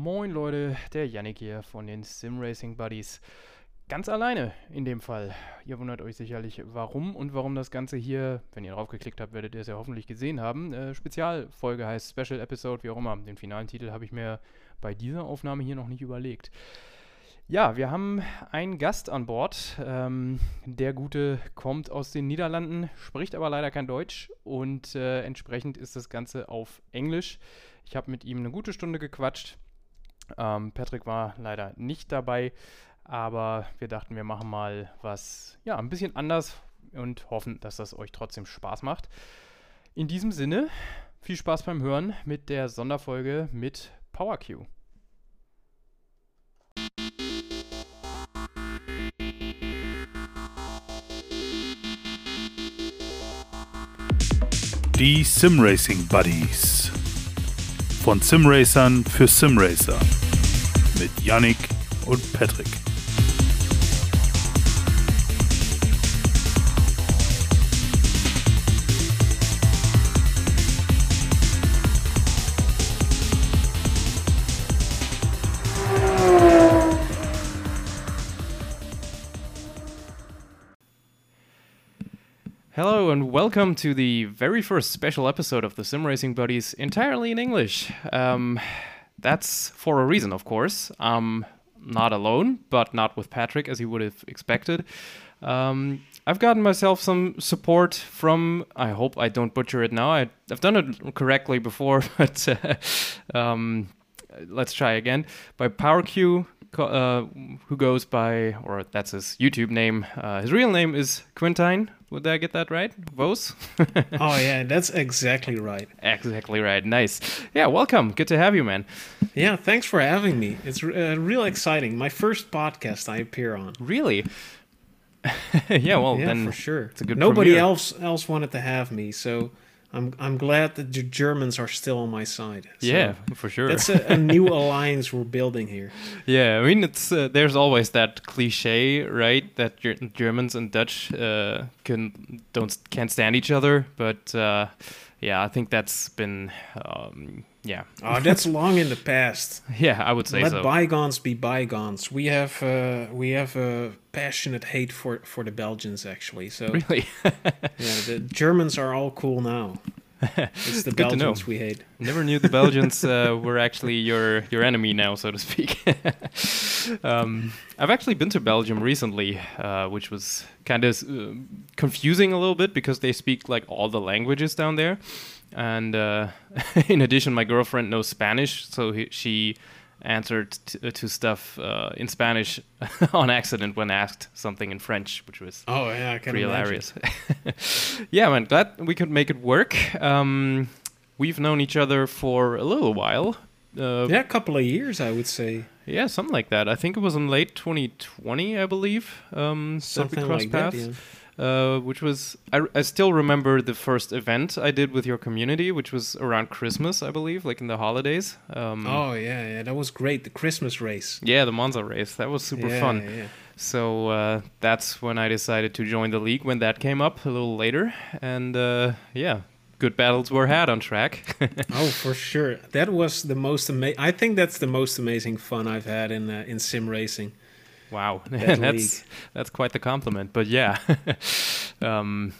Moin Leute, der Yannick hier von den Sim Racing Buddies. Ganz alleine in dem Fall. Ihr wundert euch sicherlich, warum und warum das Ganze hier, wenn ihr drauf geklickt habt, werdet ihr es ja hoffentlich gesehen haben. Äh, Spezialfolge heißt Special Episode, wie auch immer. Den finalen Titel habe ich mir bei dieser Aufnahme hier noch nicht überlegt. Ja, wir haben einen Gast an Bord. Ähm, der Gute kommt aus den Niederlanden, spricht aber leider kein Deutsch und äh, entsprechend ist das Ganze auf Englisch. Ich habe mit ihm eine gute Stunde gequatscht. Ähm, Patrick war leider nicht dabei, aber wir dachten, wir machen mal was, ja, ein bisschen anders und hoffen, dass das euch trotzdem Spaß macht. In diesem Sinne, viel Spaß beim Hören mit der Sonderfolge mit PowerQ. Die Simracing Buddies. Von Simracern für Simracer. Mit Yannick und Patrick. And welcome to the very first special episode of the Sim Racing Buddies entirely in English. Um, that's for a reason, of course. I'm not alone, but not with Patrick as you would have expected. Um, I've gotten myself some support from, I hope I don't butcher it now. I, have done it correctly before, but uh, um, let's try again. By PowerQ, uh, who goes by, or that's his YouTube name. Uh, his real name is Quintine. Would I get that right? Vos? Oh yeah, that's exactly right. exactly right. Nice. Yeah, welcome. Good to have you, man. Yeah, thanks for having me. It's uh, real exciting. My first podcast I appear on. Really? yeah, well, yeah, then for sure. It's a good Nobody premiere. else else wanted to have me, so I'm I'm glad that the Germans are still on my side. So Yeah, for sure. That's a, a new alliance we're building here. Yeah, I mean, it's uh, there's always that cliche, right? That Ger- Germans and Dutch uh, can don't can't stand each other, but uh, yeah, I think that's been um, yeah, Oh, that's long in the past. yeah, I would say Let so. bygones be bygones. We have uh, we have a passionate hate for for the Belgians actually. So Really, yeah, the Germans are all cool now. It's the. Belgians we hate. never knew the Belgians uh, were actually your your enemy now, so to speak. um, I've actually been to Belgium recently, uh, which was kind of uh, confusing a little bit because they speak like all the languages down there, and uh, in addition, my girlfriend knows Spanish, so he, she answered t- to stuff uh, in Spanish on accident when asked something in French, which was Oh yeah, I can pretty hilarious. yeah, man, glad we could make it work. Um, we've known each other for a little while. Uh, Yeah, a couple of years, I would say. yeah, something like that. I think it was in late 2020, I believe. Um, that we Something crossed like that. Yeah. Uh, which was I, I still remember the first event I did with your community, which was around Christmas, I believe, like in the holidays. Um, Oh yeah, yeah, that was great. The Christmas race. Yeah, the Monza race. That was super Yeah, fun. yeah, yeah. So uh, that's when I decided to join the league when that came up a little later. And uh, yeah, good battles were had on track. Oh, for sure. That was the most amazing. I think that's the most amazing fun I've had in uh, in sim racing. Wow, that's league. that's quite the compliment. But yeah, um,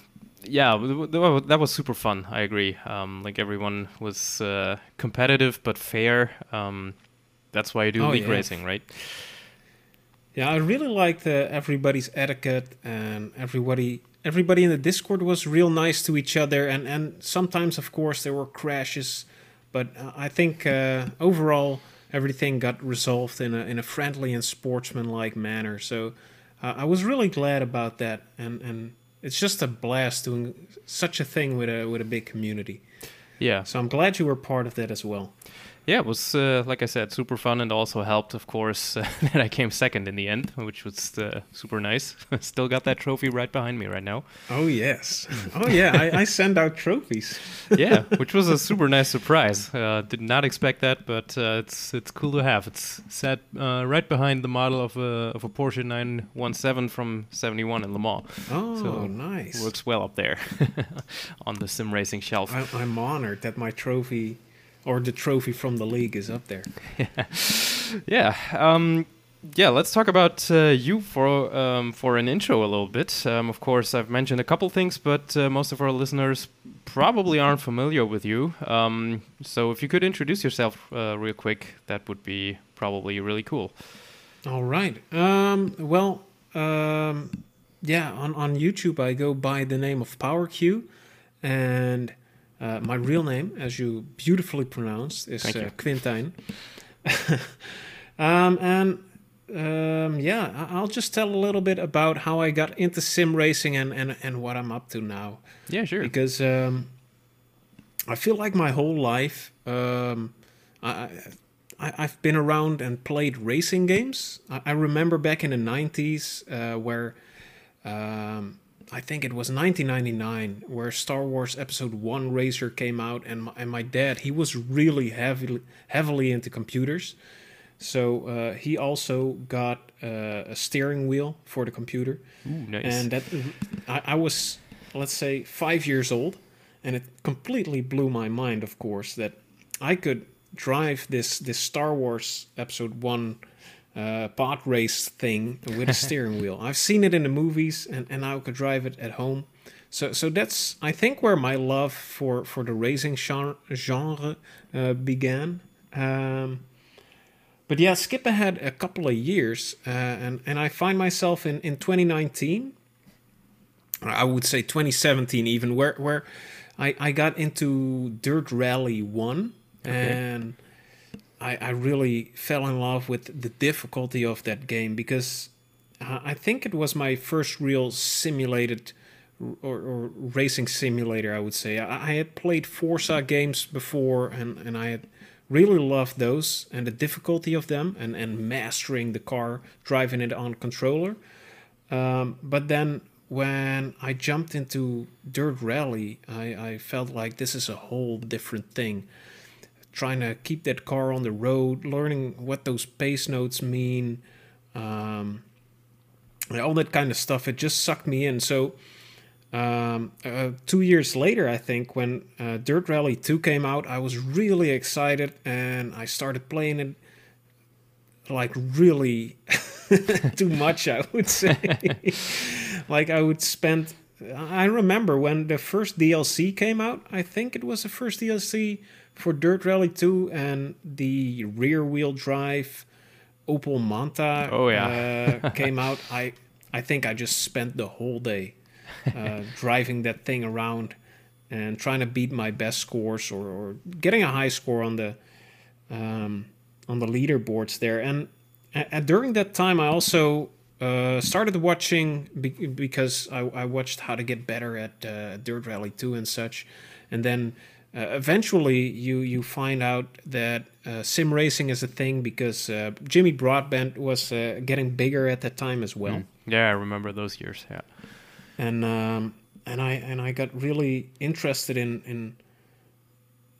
yeah, that was super fun. I agree. Um, like everyone was uh, competitive but fair. Um, that's why you do Oh, league yeah. racing, right? Yeah, I really liked uh, everybody's etiquette and everybody. Everybody in the Discord was real nice to each other, and, and sometimes, of course, there were crashes, but uh, I think uh, overall everything got resolved in a in a friendly and sportsmanlike manner. So uh, I was really glad about that, and and it's just a blast doing such a thing with a with a big community. Yeah. So I'm glad you were part of that as well. Yeah, it was uh, like I said, super fun, and also helped, of course, uh, that I came second in the end, which was uh, super nice. Still got that trophy right behind me right now. Oh yes. Oh yeah. I, I send out trophies. Yeah, which was a super nice surprise. Uh, did not expect that, but uh, it's it's cool to have. It's set uh, right behind the model of a of a Porsche 917 from '71 in Le Mans. Oh, So, nice. Works well up there on the sim racing shelf. I, I'm honored that my trophy or the trophy from the league is up there. yeah. Um, yeah, let's talk about uh, you for um, for an intro a little bit. Um, of course, I've mentioned a couple things, but uh, most of our listeners probably aren't familiar with you. Um, so, if you could introduce yourself uh, real quick, that would be probably really cool. All right. Um, well, um, yeah, on on YouTube, I go by the name of PowerQ, and uh, my real name, as you beautifully pronounced, is uh, Quintijn. um, and um, yeah, I'll just tell a little bit about how I got into sim racing and, and, and what I'm up to now. Yeah, sure. Because um, I feel like my whole life, um, I, I, have been around and played racing games. I, I remember back in the 90s uh, where um, I think it was 1999 where Star Wars Episode 1 Racer came out, and my, and my dad, he was really heavily, heavily into computers. So uh, he also got uh, a steering wheel for the computer. Ooh, nice. And that I, I, was, let's say, five years old, and it completely blew my mind. Of course, that I could drive this this Star Wars Episode One uh, pod race thing with a steering wheel. I've seen it in the movies, and and I could drive it at home. So so that's I think where my love for for the racing genre, genre uh, began. Um, but yeah, skip ahead a couple of years, uh, and and I find myself in in 2019. I would say 2017 even, where where I I got into Dirt Rally One, okay. and I I really fell in love with the difficulty of that game because I think it was my first real simulated. Or, or, racing simulator, I would say. I, I, had played Forza games before, and, and I had really loved those and the difficulty of them and, and mastering the car, driving it on controller. Um, but then when I jumped into Dirt Rally, I, I felt like this is a whole different thing. Trying to keep that car on the road, learning what those pace notes mean, um, all that kind of stuff. It just sucked me in. So um, uh, two years later, I think, when uh, Dirt Rally 2 came out, I was really excited and I started playing it like really too much, I would say. like, I would spend. I remember when the first DLC came out, I think it was the first DLC for Dirt Rally 2 and the rear wheel drive Opel Manta oh, yeah. uh, came out. I, I think I just spent the whole day uh, driving that thing around and trying to beat my best scores or, or getting a high score on the um, on the leaderboards there. And, and during that time, I also uh, started watching be- because I, I, watched how to get better at uh, Dirt Rally 2 and such. And then uh, eventually, you you find out that uh, sim racing is a thing because uh, Jimmy Broadbent was uh, getting bigger at that time as well. Mm. Yeah, I remember those years. Yeah and um, and I and I got really interested in in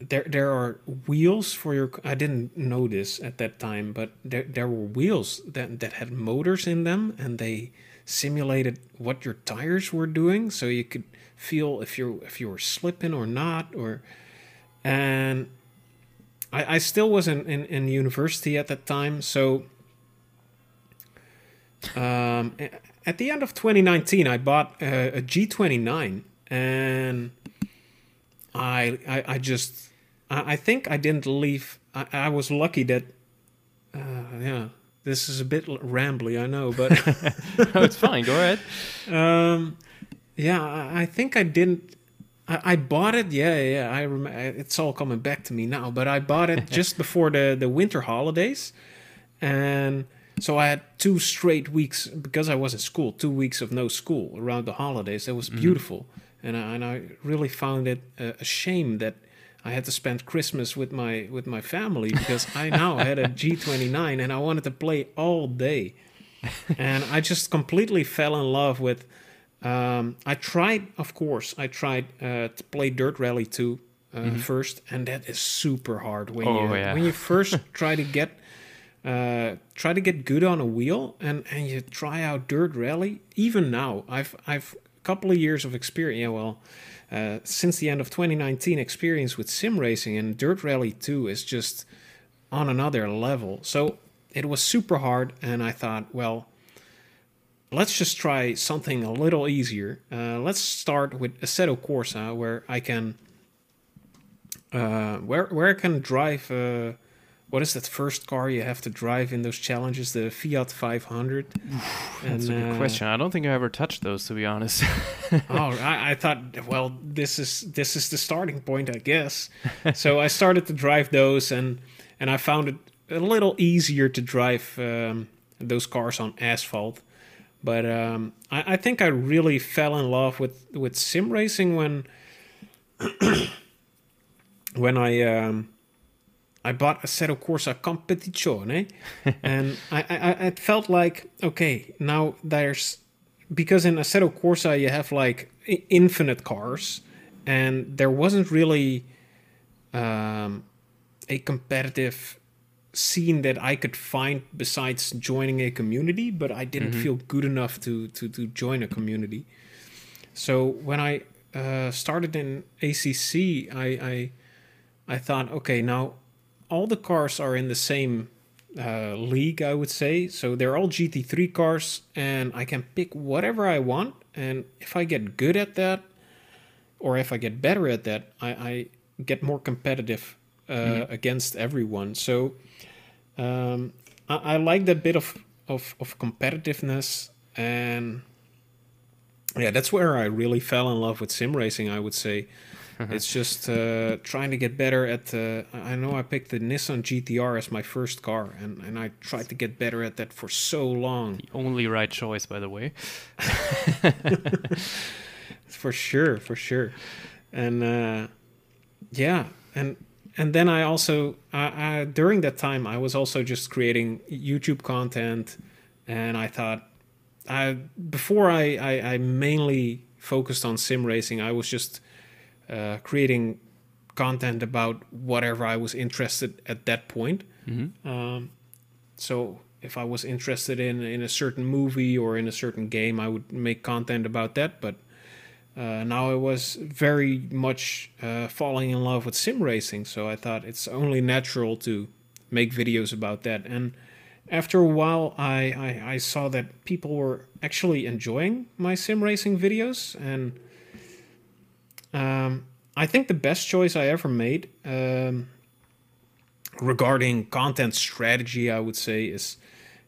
there there are wheels for your I didn't know this at that time but there there were wheels that that had motors in them and they simulated what your tires were doing so you could feel if you if you were slipping or not or and I, I still was in, in, in university at that time so um, at the end of 2019, I bought a a G29, and I, I, I just, I, I, think I didn't leave. I, I was lucky that, uh, yeah, this is a bit rambly, I know, but no, it's fine. Go ahead. Um, yeah, I, I think I didn't. I, I bought it. Yeah, yeah. I rem- It's all coming back to me now, but I bought it just before the the winter holidays, and so I had two straight weeks because I was in school, two weeks of no school around the holidays. That was mm-hmm. beautiful, mm-hmm. and I, and I really found it a, a, shame that I had to spend Christmas with my with my family because I now had a G29 and I wanted to play all day, and I just completely fell in love with. Um, I tried, of course, I tried uh, to play Dirt Rally 2 uh, mm-hmm. first, and that is super hard when oh, you yeah. when you first try to get uh, try to get good on a wheel and, and you try out dirt rally even now i've i've a couple of years of experience yeah well uh, since the end of 2019 experience with sim racing and Dirt Rally 2 is just on another level. So it was super hard, and I thought, well, let's just try something a little easier. Uh, let's start with Assetto Corsa, where I can, uh, where where I can drive. Uh, what is that first car you have to drive in those challenges? The Fiat 500. That's a good uh, question. I don't think I ever touched those, to be honest. oh, I, I thought, well, this is this is the starting point, I guess. so I started to drive those, and and I found it a little easier to drive um, those cars on asphalt. But um, I, I think I really fell in love with with sim racing when when I um, I bought Assetto Corsa Competizione, and I, I I felt like okay now there's because in Assetto Corsa you have like infinite cars, and there wasn't really um, a competitive scene that I could find besides joining a community, but I didn't feel good enough to, to, to join a community. So when I uh, started in ACC, I, I I thought, okay, now all the cars are in the same uh, league, I would say. So they're all GT3 cars, and I can pick whatever I want. And if I get good at that, or if I get better at that, I, I get more competitive uh, against everyone. So um, I, I like that bit of, of, of competitiveness, and yeah, that's where I really fell in love with sim racing. I would say it's just uh, trying to get better at. Uh, I know I picked the Nissan GTR as my first car, and, and I tried to get better at that for so long. The only right choice, by the way. for sure for sure and uh yeah and and then i also I, I during that time i was also just creating youtube content. And i thought i before i i, I mainly focused on sim racing i was just uh, creating content about whatever i was interested at that point. Um, so if I was interested in in a certain movie or in a certain game, I would make content about that. But uh, now I was very much uh, falling in love with sim racing, so I thought it's only natural to make videos about that. And after a while, I, I, I saw that people were actually enjoying my sim racing videos, and um, I think the best choice I ever made um, regarding content strategy, I would say, is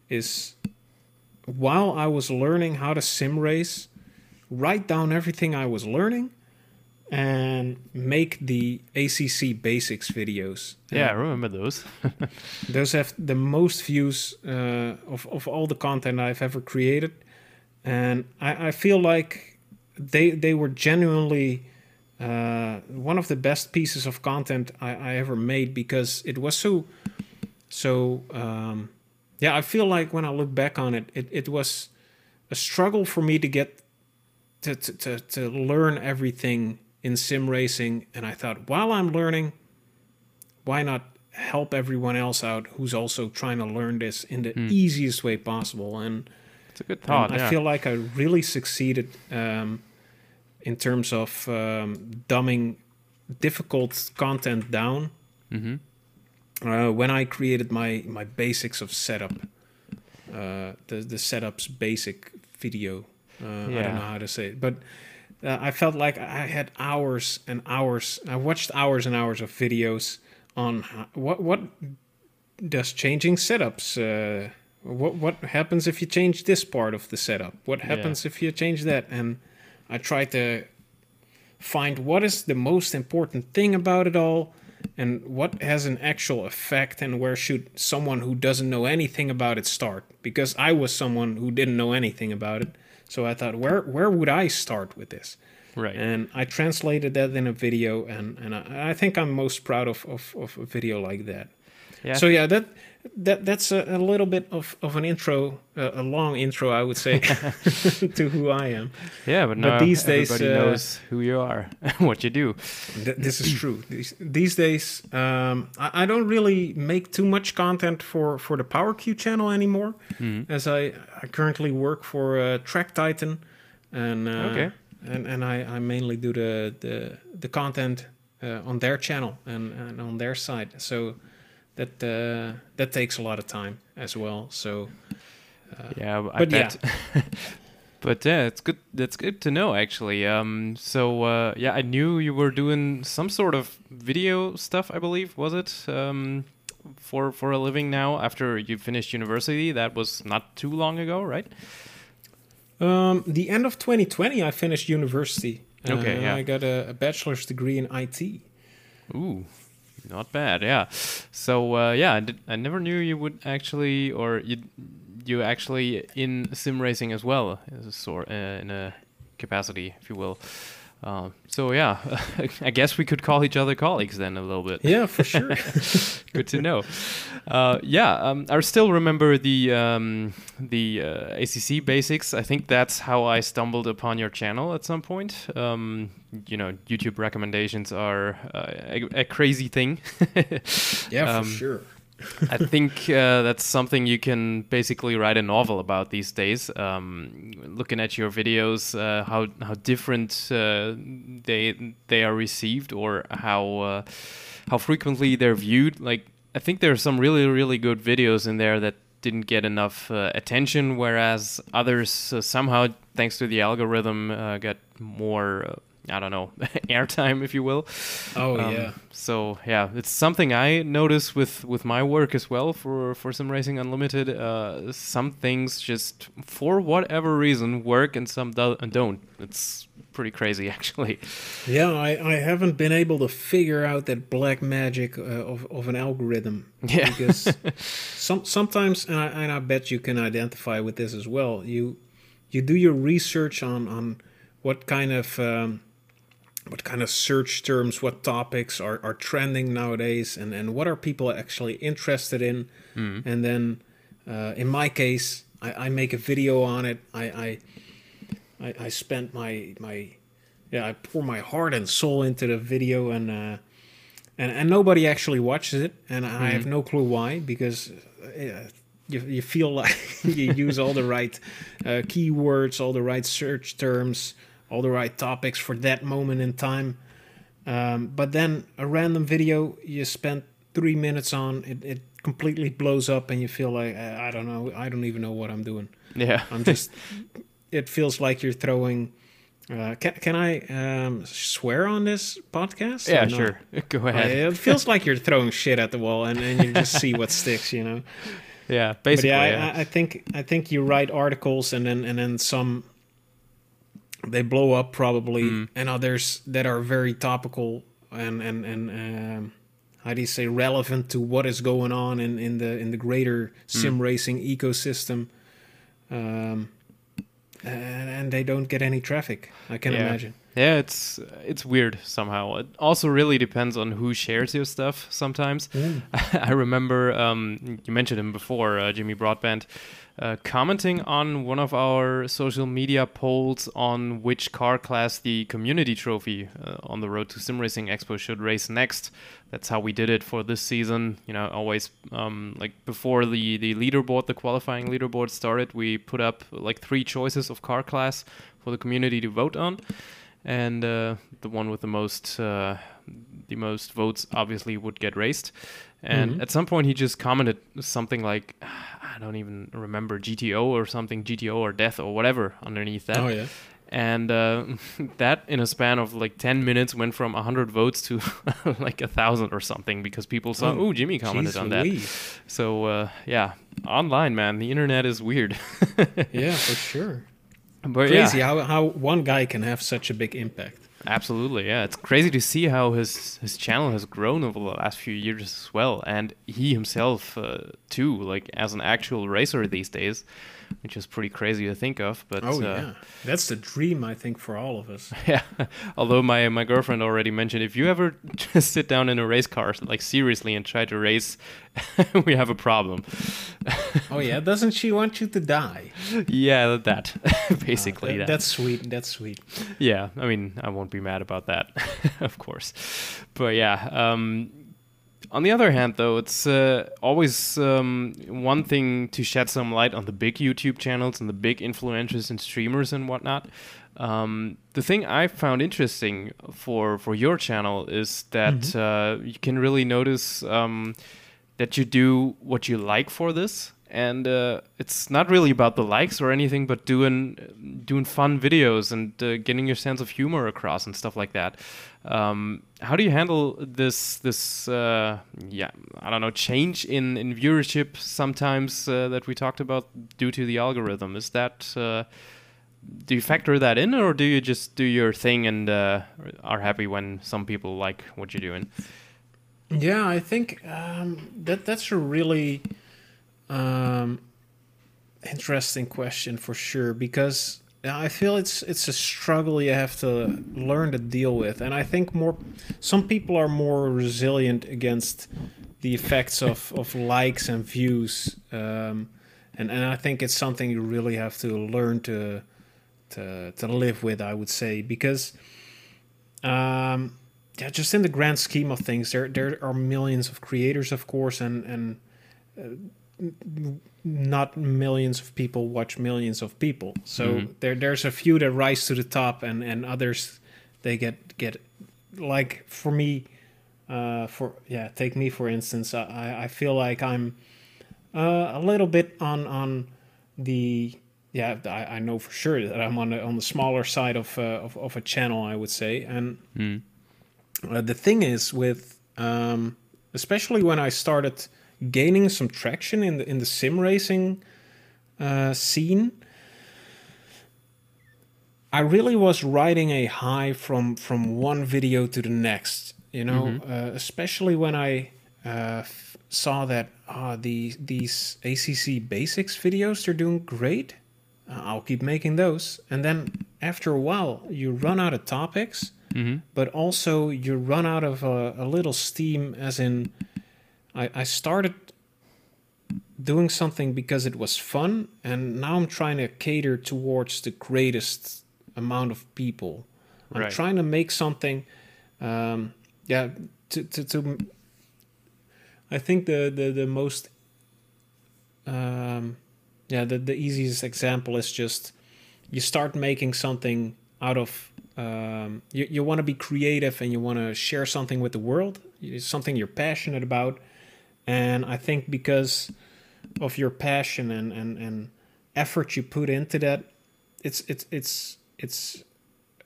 is while I was learning how to sim race, write down everything I was learning and make the ACC basics videos. Yeah, I remember those. Those have the most views uh, of, of all the content I've ever created. And I, I feel like they, they were genuinely uh, one of the best pieces of content I, I ever made because it was so, so, um, yeah, I feel like when I look back on it, it, it was a struggle for me to get to, to, to, to learn everything in sim racing. And I thought, while I'm learning, why not help everyone else out who's also trying to learn this in the easiest way possible? And, It's a good thought. I feel like I really succeeded um, in terms of um, dumbing difficult content down. hmm Uh, when I created my my basics of setup, uh, the the setups basic video. Uh, I don't know how to say it, but uh, I felt like I had hours and hours. I watched hours and hours of videos on how, what what does changing setups. Uh, what what happens if you change this part of the setup? What happens if you change that? And I tried to find what is the most important thing about it all and what has an actual effect and where should someone who doesn't know anything about it start because i was someone who didn't know anything about it so i thought where where would i start with this Right. and i translated that in a video and and i, I think i'm most proud of, of of a video like that yeah. so yeah that that that's a, a little bit of, of an intro uh, a long intro i would say to who i am yeah, but now these days, everybody uh, knows who you are, and what you do. Th- this is true. These, these days, um, I, I don't really make too much content for, for the Power Q channel anymore, Mm-hmm. as I, I currently work for uh, Track Titan, and uh, Okay. and and I, I mainly do the the the content uh, on their channel and, and on their side. So that uh, that takes a lot of time as well. So Yeah, I but bet. but yeah, it's good. That's good to know, actually. Um, so uh, yeah, I knew you were doing some sort of video stuff. I believe was it um, for for a living now after you finished university. That was not too long ago, right? um, the end of 2020, I finished university. Okay, Uh, yeah. I got a, a bachelor's degree in IT. Ooh, not bad. Yeah. So uh, yeah, I, did, I never knew you would actually, or you you actually in sim racing as well, as a sort uh, in a capacity, if you will. Um, so yeah, I guess we could call each other colleagues then a little bit. Yeah, for sure. Good to know. Uh, yeah, um, I still remember the um, the uh, ACC basics. I think that's how I stumbled upon your channel at some point. Um, you know, YouTube recommendations are uh, a, a crazy thing. yeah, Um, for sure. I think uh, that's something you can basically write a novel about these days. Um, looking at your videos, uh, how how different uh, they they are received, or how uh, how frequently they're viewed. Like I think there are some really really good videos in there that didn't get enough uh, attention, whereas others uh, somehow, thanks to the algorithm, got more. I don't know, airtime, if you will. Oh Um, yeah. So yeah, it's something I notice with with my work as well for for Sim Racing Unlimited. Uh, some things just for whatever reason work and some do- don't. It's pretty crazy actually. Yeah, I, I haven't been able to figure out that black magic uh, of, of an algorithm. Yeah. Because some sometimes, and I, and I bet you can identify with this as well. You you do your research on on what kind of um, what kind of search terms, what topics are, are trending nowadays, and, and what are people actually interested in. And then, uh, in my case, I, I make a video on it. I, I I, I spent my my yeah I pour my heart and soul into the video and uh, and and nobody actually watches it and I have no clue why because uh, you you feel like you use all the right uh, keywords, all the right search terms, all the right topics for that moment in time. Um, but then a random video you spent three minutes on it, it completely blows up and you feel like I don't know I don't even know what I'm doing. Yeah. I'm just. it feels like you're throwing. Uh, can can I um, swear on this podcast? yeah, sure. Go ahead. it feels like you're throwing shit at the wall, and, and you just see what sticks. You know. Yeah, But basically. yeah, yeah. I- I think I think you write articles, and then and then some. They blow up probably, Mm. and others that are very topical and and and um, how do you say relevant to what is going on in, in the in the greater sim Mm. racing ecosystem. Um, and, and they don't get any traffic. I can Yeah. imagine. Yeah, it's it's weird somehow. It also really depends on who shares your stuff. Sometimes I remember um, you mentioned him before, uh, Jimmy Broadbent, uh, commenting on one of our social media polls on which car class the community trophy uh, on the road to Sim Racing Expo should race next. That's how we did it for this season. You know, always um, like before the the leaderboard, the qualifying leaderboard started, we put up like three choices of car class for the community to vote on and uh, the one with the most uh, the most votes obviously would get raced. And Mhm. at some point, he just commented something like, "I don't even remember GTO or something, GTO or death or whatever underneath that." Oh yeah. And uh, that, in a span of like ten minutes, went from hundred votes to like a thousand or something because people saw, Oh, "Oh, Jimmy commented on that." So uh, yeah, online, man, the internet is weird. Yeah, for sure. but yeah. Crazy how how one guy can have such a big impact. Absolutely, yeah. It's crazy to see how his his channel has grown over the last few years as well, and he himself uh, too, like as an actual racer these days, which is pretty crazy to think of. But Oh uh, yeah, that's the dream I think for all of us. yeah. Although my my girlfriend already mentioned, if you ever just sit down in a race car, like seriously, and try to race, we have a problem. Oh yeah, doesn't she want you to die? yeah, that basically That- that. That's sweet. That's sweet. Yeah, I mean, I won't be mad about that, of course. But yeah, um, on the other hand, though, it's uh, always um, one thing to shed some light on the big YouTube channels and the big influencers and streamers and whatnot. Um, the thing I found interesting for for your channel is that Mm-hmm. uh, you can really notice um, that you do what you like for this, and uh, it's not really about the likes or anything, but doing doing fun videos and uh, getting your sense of humor across and stuff like that. Um, how do you handle this this uh, yeah I don't know change in in viewership sometimes uh, that we talked about due to the algorithm? Is that uh, do you factor that in, or do you just do your thing and uh, are happy when some people like what you're doing? Yeah, I think um, that that's a really um, interesting question for sure because I feel it's it's a struggle you have to learn to deal with, and I think more some people are more resilient against the effects of, of likes and views, um, and and I think it's something you really have to learn to to to live with. I would say because. Um, yeah, just in the grand scheme of things, there there are millions of creators, of course, and and uh, not millions of people watch millions of people. So Mhm. there there's a few that rise to the top, and and others they get get like for me, uh, for yeah, take me for instance. I I feel like I'm uh, a little bit on on the yeah. I, I know for sure that I'm on the on the smaller side of uh, of, of a channel. I would say and. Mm. Uh, the thing is with um, especially when I started gaining some traction in the in the sim racing uh, scene, I really was riding a high from from one video to the next. You know, uh, especially when I uh, f- saw that uh, the these ACC basics videos they're doing great. Uh, I'll keep making those, and then after a while, you run out of topics hmm but also you run out of a, a little steam as in I, I started doing something because it was fun and now i'm trying to cater towards the greatest amount of people. I'm Right. trying to make something um, yeah to, to, to i think the, the, the most um, yeah the, the easiest example is just you start making something out of um, you, you want to be creative and you want to share something with the world. It's something you're passionate about and i think because of your passion and, and, and effort you put into that it's it's it's it's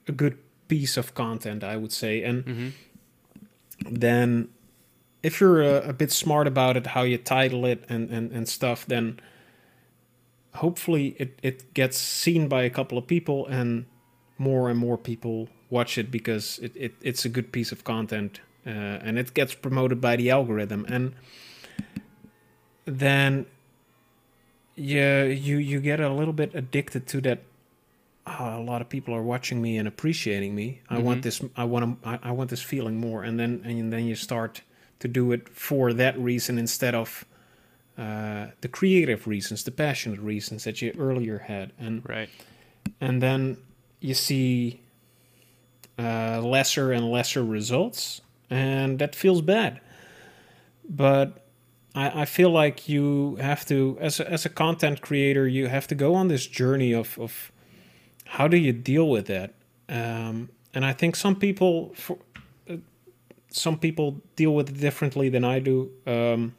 a good piece of content i would say. And hmm then if you're a, a bit smart about it how you title it and, and, and stuff then hopefully it, it gets seen by a couple of people and more and more people watch it because it, it, it's a good piece of content uh, and it gets promoted by the algorithm. And then yeah you you get a little bit addicted to that "Ah, a lot of people are watching me and appreciating me i want Mhm. this i want to I, I want this feeling more and then and then you start to do it for that reason instead of uh, the creative reasons the passionate reasons that you earlier had and Right. and then you see uh, lesser and lesser results, and that feels bad. But I, I feel like you have to, as a, as a content creator, you have to go on this journey of, of how do you deal with that. Um, and I think some people, for, uh, some people deal with it differently than I do. Um,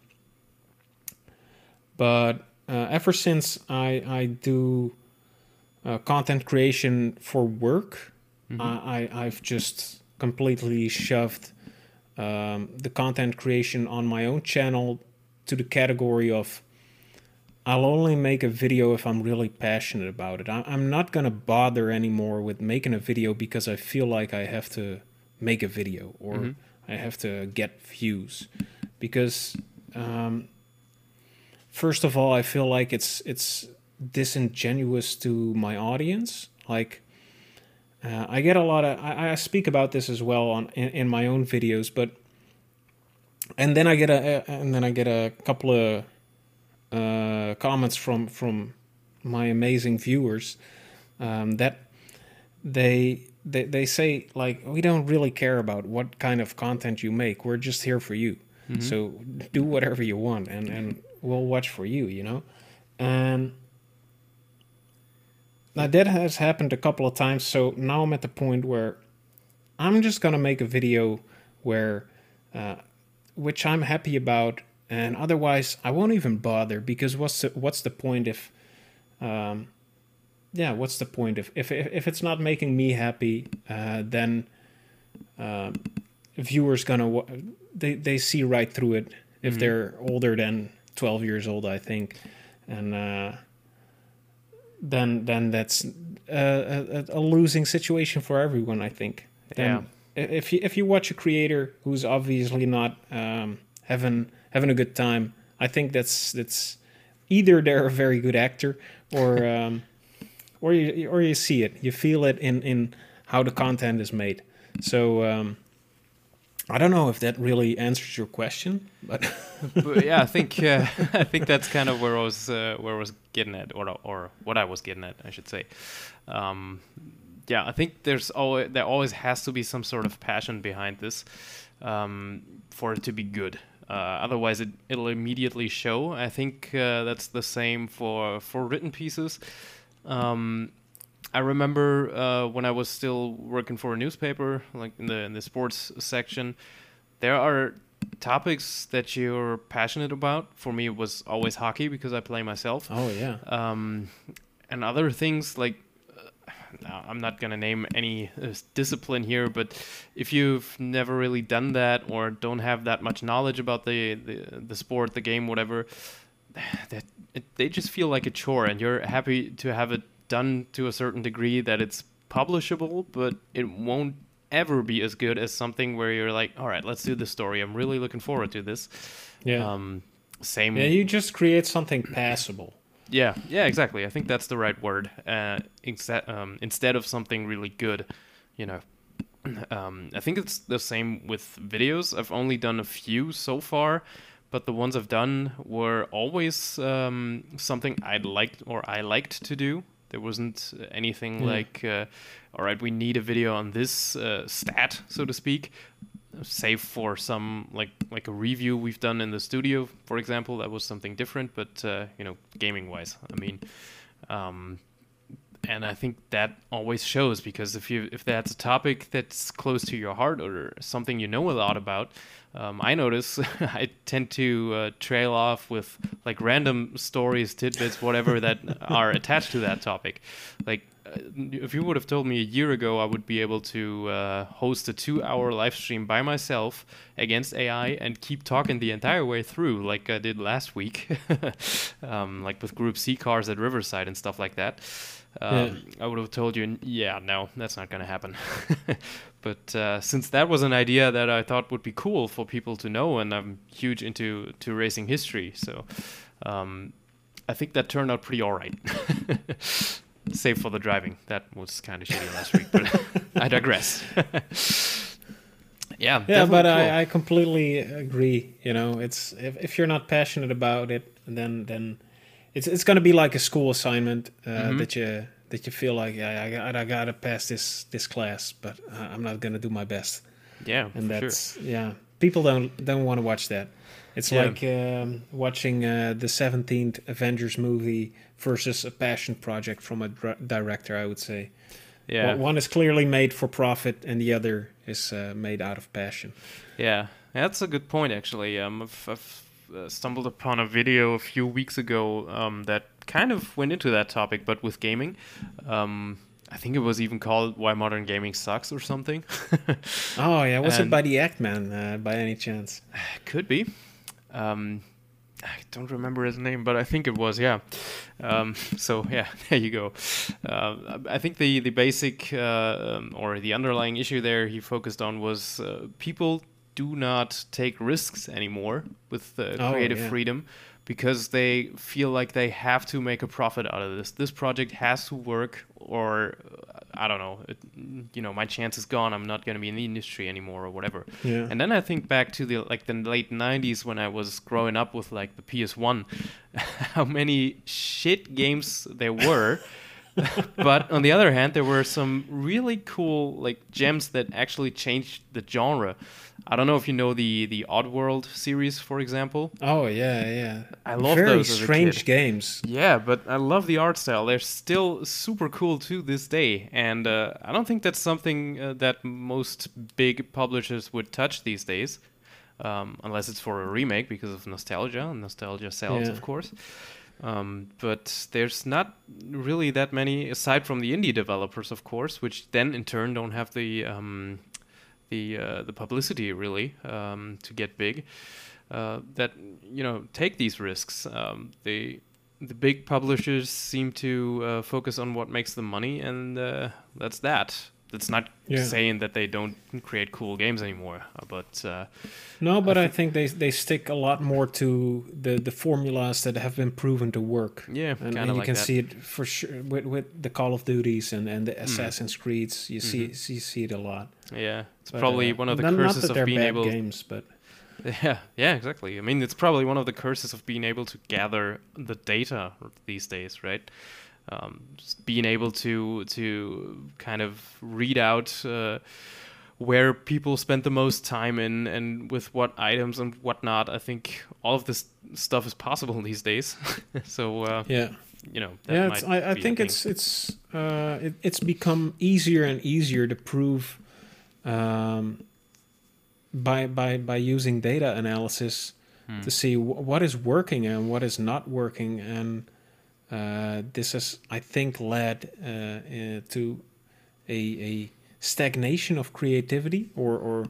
but uh, ever since I I do uh, content creation for work, Mhm. I, I I've just completely shoved um, the content creation on my own channel to the category of I'll only make a video if I'm really passionate about it. I'm not gonna bother anymore with making a video because I feel like I have to make a video or Mhm. I have to get views because um, first of all, I feel like it's it's disingenuous to my audience. Like, uh, I get a lot of I, I speak about this as well on in, in my own videos, but and then I get a and then I get a couple of uh, comments from from my amazing viewers um, that they they they say like we don't really care about what kind of content you make. We're just here for you. So do whatever you want, and and we'll watch for you. You know, and now that has happened a couple of times. So now I'm at the point where I'm just gonna make a video where, uh, which I'm happy about, and otherwise I won't even bother because what's the, what's the point if, um, yeah, what's the point if if if it's not making me happy, uh, then um, viewers gonna they they see right through it if they're older than 12 years old, I think, and. Uh, then then that's a, a, a losing situation for everyone. I think. Then If you if you watch a creator who's obviously not um, having having a good time, I think that's that's either they're a very good actor or um, or you or you see it, you feel it in in how the content is made. So. Um, I don't know if that really answers your question, but but yeah, I think uh, I think that's kind of where I was uh, where I was getting at, or or what I was getting at, I should say. Um, yeah, I think there's always there always has to be some sort of passion behind this um, for it to be good. Uh, otherwise, it it'll immediately show. I think uh, that's the same for for written pieces. Um, I remember uh, when I was still working for a newspaper, like in the in the sports section, there are topics that you're passionate about. For me, it was always hockey because I play myself. oh yeah, Um, and other things like I'm not gonna name any uh, discipline here, but if you've never really done that or don't have that much knowledge about the the, the sport, the game, whatever, that it, they just feel like a chore, and you're happy to have it done to a certain degree that it's publishable, but it won't ever be as good as something where you're like, all right, let's do the story. I'm really looking forward to this. yeah. Um, same. yeah, you just create something passable. Yeah, yeah, exactly. I think that's the right word. Uh, exa- um, instead of something really good, you know. Um, I think it's the same with videos. I've only done a few so far, but the ones I've done were always um, something I'd liked or I liked to do. There wasn't anything Yeah. like, uh, all right, we need a video on this uh, stat, so to speak save for some like like a review we've done in the studio for example that was something different but uh, you know gaming wise i mean um, and i think that always shows because if you if that's a topic that's close to your heart or something you know a lot about um, i notice i tend to uh, trail off with like random stories tidbits whatever that are attached to that topic. Like if you would have told me a year ago I would be able to uh, host a two-hour live stream by myself against AI and keep talking the entire way through, like I did last week, um, like with Group C cars at Riverside and stuff like that, um, I would have told you, yeah, no, that's not going to happen. but uh, since that was an idea that I thought would be cool for people to know, and I'm huge into to racing history, so um, I think that turned out pretty all right. Save for the driving. That was kind of shitty last week, but I digress. yeah, Yeah, but definitely I, I completely agree. You know, it's if, if you're not passionate about it, then then it's it's gonna be like a school assignment uh, Mm-hmm. that you that you feel like yeah, I, got- I gotta pass this this class, but I- I'm not gonna do my best. yeah, and for sure. that's yeah people don't don't want to watch that it's Yeah. like um, watching uh, the 17th avengers movie versus a passion project from a dr- director i would say Yeah, One- is clearly made for profit and the other is uh, made out of passion Yeah, that's a good point actually. Um, I've, I've uh, stumbled upon a video a few weeks ago um, that kind of went into that topic, but with gaming. Um, I think it was even called "Why Modern Gaming Sucks" or something. oh yeah was it by the act man uh, by any chance Could be. Um, I don't remember his name, but I think it was. Yeah. Um, so yeah, there you go. Uh, I think the the basic uh, um, or the underlying issue there he focused on was uh, people do not take risks anymore with uh, Oh, creative yeah. freedom because they feel like they have to make a profit out of this. This project has to work, or uh, I don't know. It, you know, my chance is gone. I'm not going to be in the industry anymore, or whatever. Yeah. And then I think back to the like the late '90s when I was growing up with like the PS1, how many shit games there were but on the other hand, there were some really cool like gems that actually changed the genre. I don't know if you know the the Oddworld series, for example. Oh yeah, yeah. I love Very those strange games. Yeah, but I love the art style. They're still super cool to this day, and uh, I don't think that's something uh, that most big publishers would touch these days, um, unless it's for a remake because of nostalgia. and Nostalgia sells, Yeah. of course. Um, but there's not really that many aside from the indie developers, of course, which then in turn don't have the um, the uh, the publicity really um, to get big. Uh, that you know take these risks. Um, they the big publishers seem to uh, focus on what makes them money, and uh, that's that. That's not Yeah. saying that they don't create cool games anymore, uh, but uh, No, but I I, think they they stick a lot more to the the formulas that have been proven to work. yeah, And, and you like can that. see it for sure with, with the Call of Duties and, and the Mm. Assassin's Creeds. You see Mhm. you see it a lot. Yeah, it's But, probably uh, one of the not, not that of they're being bad able. games, but Yeah, yeah, exactly. I mean, it's probably one of the curses of being able to gather the data these days, right? Um, being able to to kind of read out uh, where people spend the most time in and with what items and whatnot. I think all of this stuff is possible these days. so uh, yeah, you know, that yeah. It's, I, I think it's it's uh, it, it's become easier and easier to prove um, by by by using data analysis Hmm. to see w- what is working and what is not working and this has i think led uh, uh, to a, a stagnation of creativity or or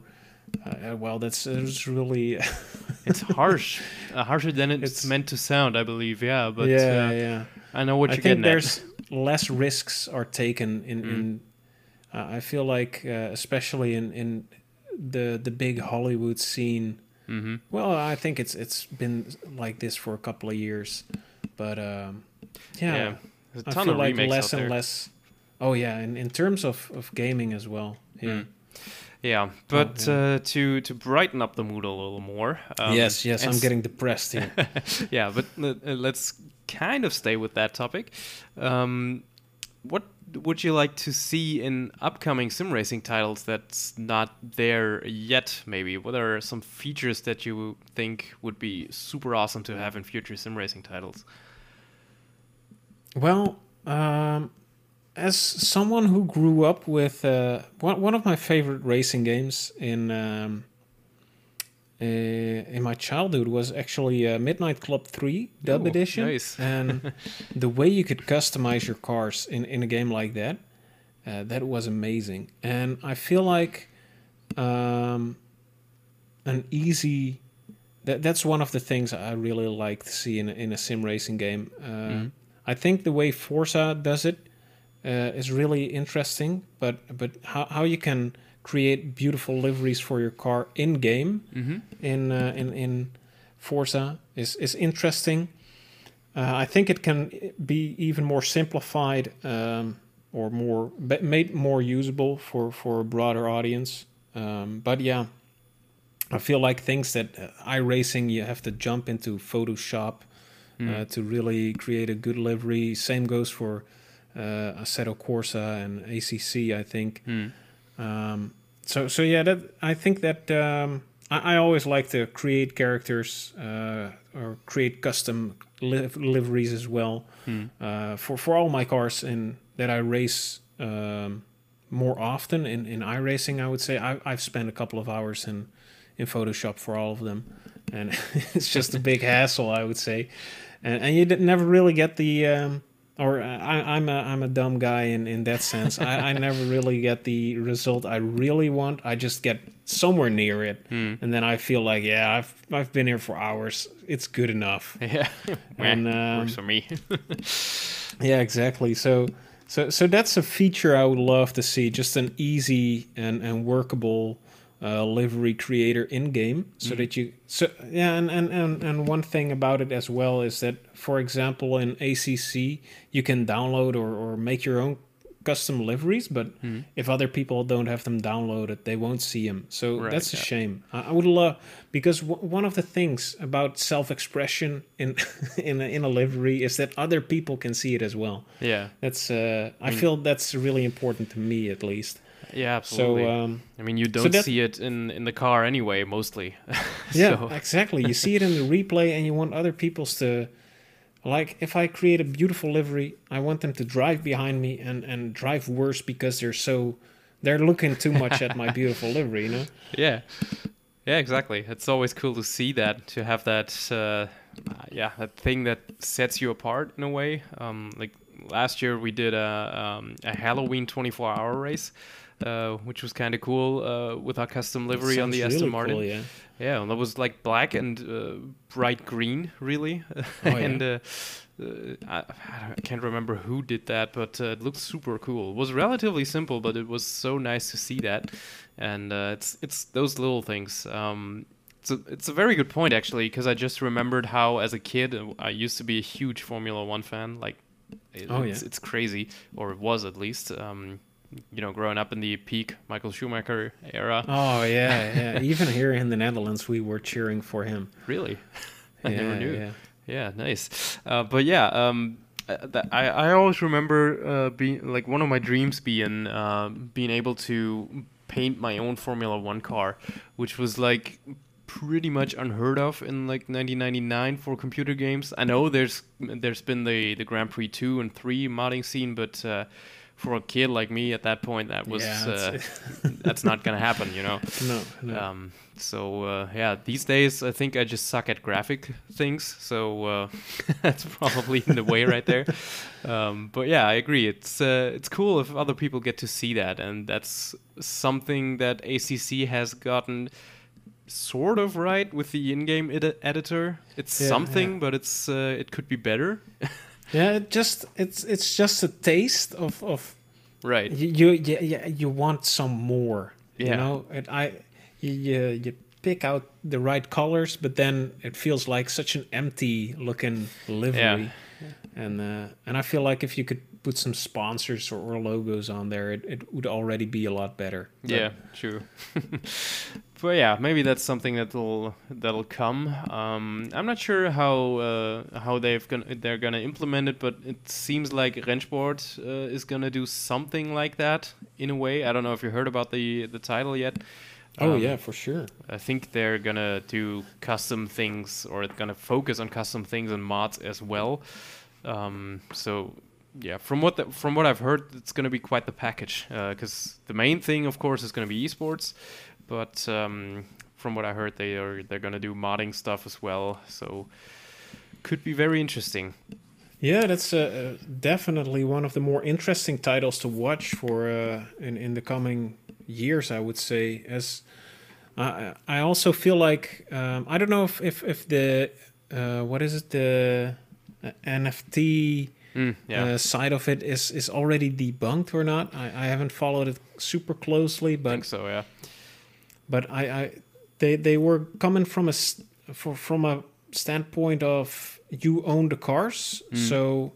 uh, well that's, that's really it's harsh, uh, harsher than it's, It's- meant to sound, I believe. Yeah, but yeah uh, yeah I know what i you're think getting at. there's less risks are taken in Mm. in uh, i feel like uh, especially in in the the big hollywood scene Mm-hmm. Well, I think it's it's been like this for a couple of years, but um, yeah, Yeah, There's a I ton feel of like less and less. Oh yeah, in, in terms of, of gaming as well. Yeah. Mm. Yeah, but yeah. Uh, to to brighten up the mood a little more. um, yes, yes, I'm getting depressed here. yeah, but uh, uh, let's kind of stay with that topic. Um, what would you like to see in upcoming sim racing titles that's not there yet? Maybe what are some features that you think would be super awesome to have in future sim racing titles? Well, um, as someone who grew up with uh, one one of my favorite racing games in um, uh, in my childhood was actually uh, Midnight Club Three Dub Ooh, Edition, nice. and the way you could customize your cars in in a game like that, uh, that was amazing. And I feel like um, an easy. That, that's one of the things I really like to see in a, in a sim racing game. Uh, Mhm. I think the way Forza does it uh, is really interesting, but but how, how you can create beautiful liveries for your car in game Mm-hmm. in uh, in in Forza is is interesting. Uh, I think it can be even more simplified um, or more made more usable for for a broader audience. Um, but yeah, I feel like things that uh, iRacing you have to jump into Photoshop Mm. uh, to really create a good livery. Same goes for uh, Assetto Corsa and ACC. I think. Mm. Um, so so yeah, that I think that um, I, I always like to create characters uh, or create custom liv- liveries as well Mm. uh, for for all my cars in that I race um, more often in in iRacing. I would say I, I've spent a couple of hours in in Photoshop for all of them, and it's just a big hassle. I would say, and, and you never really get the. Um, or uh, I, I'm a I'm a dumb guy in, in that sense. I, I never really get the result I really want. I just get somewhere near it, Mm. and then I feel like yeah, I've I've been here for hours. It's good enough. Yeah, And, um, works for me. Yeah, exactly. So so so that's a feature I would love to see. Just an easy and and workable uh, livery creator in game, so Mhm. that you so yeah. And, and and and one thing about it as well is that, for example, in ACC you can download or or make your own custom liveries, but Hmm. if other people don't have them downloaded, they won't see them. So Right, that's a yeah. shame. I, I would love because w- one of the things about self-expression in in a, in a livery is that other people can see it as well. Yeah. That's uh, I Mm. feel that's really important to me at least. Yeah, absolutely. So um, I mean, you don't that- see it in in the car anyway, mostly. yeah, So- exactly. You see it in the replay, and you want other people's to like. If I create a beautiful livery, I want them to drive behind me and and drive worse because they're so they're looking too much at my beautiful livery. You know. yeah yeah exactly it's always cool to see that to have that uh, yeah that thing that sets you apart in a way um, like last year we did a, um, a halloween 24 hour race uh, which was kind of cool uh, with our custom livery on the aston really martin cool, yeah. yeah and that was like black and uh, bright green really Oh, yeah. and uh, uh, I, I can't remember who did that, but uh, it looked super cool. It was relatively simple, but it was so nice to see that, and uh, it's it's those little things. Um, it's a, it's a very good point actually, because I just remembered how as a kid I used to be a huge Formula One fan. Like, it, Oh, it's, yeah. it's crazy, or it was at least. Um, you know, growing up in the peak Michael Schumacher era. Oh yeah, yeah. Even here in the Netherlands, we were cheering for him. Really, I yeah, never knew. Yeah. Yeah, nice. Uh, but yeah, um, uh, that, I I always remember uh, being like one of my dreams being uh, being able to paint my own Formula One car, which was like pretty much unheard of in like 1999 for computer games. I know there's there's been the the Grand Prix two and three modding scene, but uh, for a kid like me at that point, that was Yeah, uh, that's not gonna happen, you know. No, no. Um, so uh, yeah, these days I think I just suck at graphic things, so uh, that's probably in the way right there. Um, but yeah, I agree. It's uh, it's cool if other people get to see that, and that's something that ACC has gotten sort of right with the in-game edi- editor. It's Yeah, something, yeah. but it's uh, it could be better. Yeah, it just it's it's just a taste of of right. you you you, you- want some more. You know, it, I you, you you pick out the right colors, but then it feels like such an empty looking livery. And uh, and I feel like if you could put some sponsors or, or logos on there, it, it would already be a lot better. But- Yeah, true. but yeah, maybe that's something that'll that'll come. Um, I'm not sure how uh, how they've gonna they're gonna implement it, but it seems like Rennsport uh, is gonna do something like that in a way. I don't know if you heard about the the title yet. Oh Um, yeah, for sure. I think they're gonna do custom things or gonna focus on custom things and mods as well. Um, so yeah, from what the, from what I've heard, it's gonna be quite the package. Because the main thing, of course, is gonna be esports, but um, from what I heard, they are they're gonna do modding stuff as well. So could be very interesting. Yeah, that's uh, definitely one of the more interesting titles to watch for uh, in in the coming years. I would say, as I I also feel like um, I don't know if if, if the uh, what is it the uh, NFT Mm, yeah. uh, side of it is is already debunked or not. I, I haven't followed it super closely, I but think so. Yeah. but I, I they they were coming from a for, from a standpoint of you own the cars, so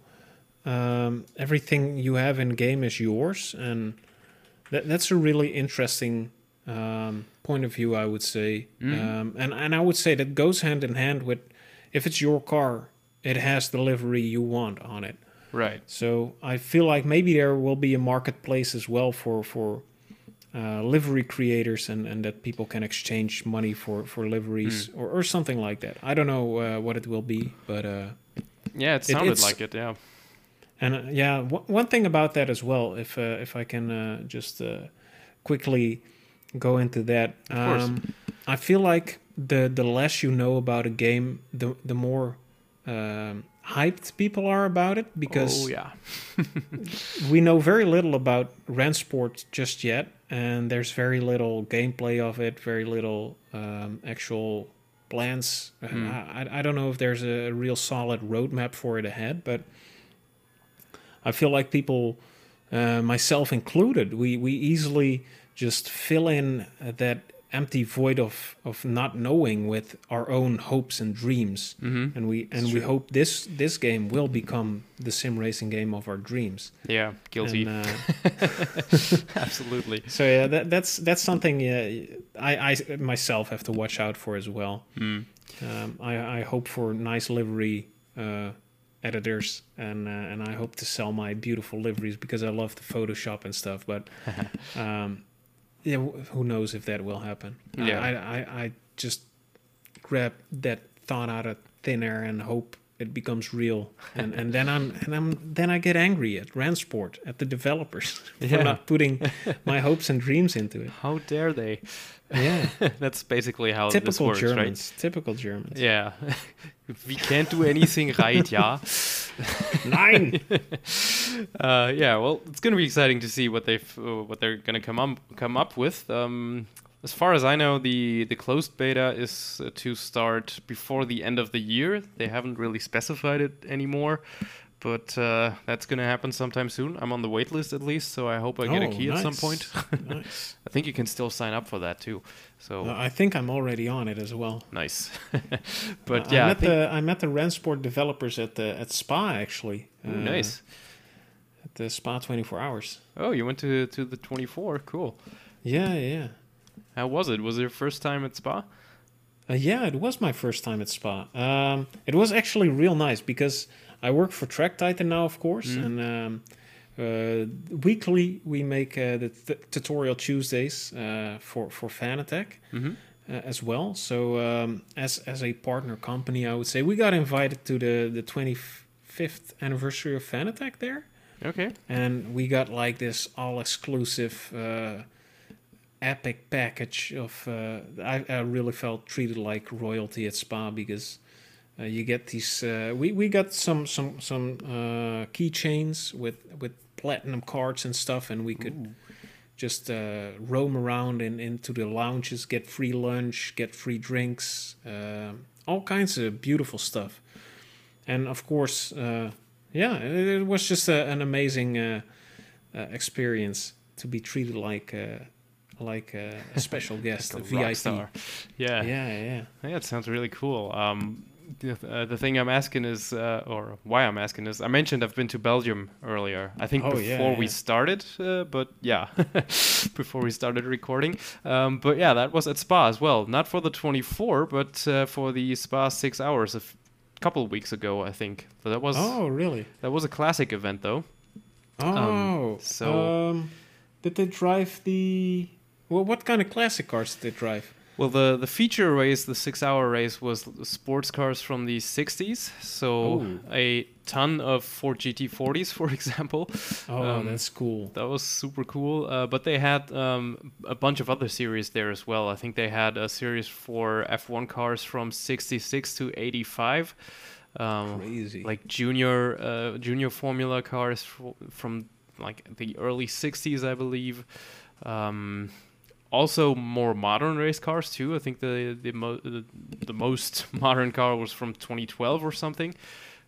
um, everything you have in game is yours, and that, that's a really interesting um, point of view, I would say. Um, and and I would say that goes hand in hand with if it's your car, it has the livery you want on it. Right. So I feel like maybe there will be a marketplace as well for for uh, livery creators, and, and that people can exchange money for for liveries or, or something like that. I don't know uh, what it will be, but uh, Yeah, it It- sounded it's- like it. Yeah. and uh, yeah, w- one thing about that as well, if uh, if I can uh, just uh, quickly go into that, um, I feel like the the less you know about a game, the the more um, hyped people are about it because oh yeah. we know very little about Rennsport just yet, and there's very little gameplay of it, very little um, actual plans. Hmm. I, I don't know if there's a real solid roadmap for it ahead, but I feel like people, uh, myself included, we, we easily just fill in that empty void of of not knowing with our own hopes and dreams. Mhm. And we and we hope this this game will become the sim racing game of our dreams. Yeah, guilty. And, uh, Absolutely. so yeah, that, that's that's something I, I myself have to watch out for as well. Mm. Um, I, I hope for nice livery uh, editors, and uh, and I hope to sell my beautiful liveries because I love the Photoshop and stuff. But um, yeah, who knows if that will happen? Yeah. I, I, I just grab that thought out of thin air and hope it becomes real, and and then I'm and I'm then I get angry at Rennsport at the developers for Yeah. not putting my hopes and dreams into it. How dare they? Yeah, That's basically how this typical works, Germans. Typical Germans. Yeah. we can't do anything right, yeah. Nine. Uh, yeah, well, it's going to be exciting to see what they've uh, what they're going to come up come up with. Um, as far as I know, the the closed beta is uh, to start before the end of the year. They haven't really specified it anymore, but uh, that's going to happen sometime soon. I'm on the wait list at least, so I hope I get a Oh, key at some point. nice. I think you can still sign up for that too. So Uh, I think I'm already on it as well. nice. but Uh, yeah, I I met think- the I met the Rennsport developers at the at Spa actually. Ooh, uh, nice. At the Spa 24 hours. Oh, you went to to the 24. Cool. Yeah, yeah. How was it? Was it your first time at Spa? Uh, yeah, it was my first time at Spa. Um, it was actually real nice because I work for Track Titan now, of course, Mm. and um, uh, weekly we make uh, the th- tutorial Tuesdays uh, for for Fanatec. Mm-hmm. uh, as well. So um, as as a partner company, I would say we got invited to the the 25th anniversary of Fanatec there, Okay. and we got like this all exclusive. Epic package of uh, I, I really felt treated like royalty at spa because uh, you get these uh, we, we got some some some uh, keychains with with platinum cards and stuff and we could just uh, roam around in, into the lounges get free lunch get free drinks all kinds of beautiful stuff. And of course uh, yeah it, it was just a, an amazing uh, uh, experience to be treated like uh, like uh, a special guest, a Like a rock VIP. star. Yeah. Yeah, yeah. Yeah, it sounds really cool. Um, the, uh, the thing I'm asking is, uh, or why I'm asking is, I mentioned I've been to Belgium earlier. I think Oh, before yeah, we started, uh, but yeah, before we started recording. Um, but yeah, that was at Spa as well. Not for the 24, but uh, for the Spa six hours a couple of weeks ago, I think. So that was Oh, really? that was a classic event though. Oh, so- um, did they drive the? Well, what kind of classic cars did they drive? Well, the the feature race, the six-hour race, was sports cars from the '60s. So Oh. a ton of Ford GT40s, for example. Oh, Um, that's cool. That was super cool. Uh, but they had um, a bunch of other series there as well. I think they had a series for F1 cars from 66 to 85. Um, Crazy. like junior uh, junior formula cars fro- from like the early 60s i believe um, also more modern race cars too. I think the the, mo- the, most modern car was from 2012 or something.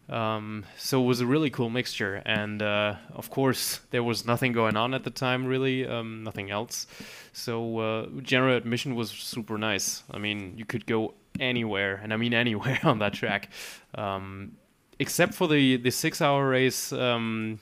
Um, so it was a really cool mixture. And uh, of course there was nothing going on at the time really um, nothing else. So uh, general admission was super nice. I mean you could go anywhere and i mean anywhere on that track. Um, except for the the six hour race um,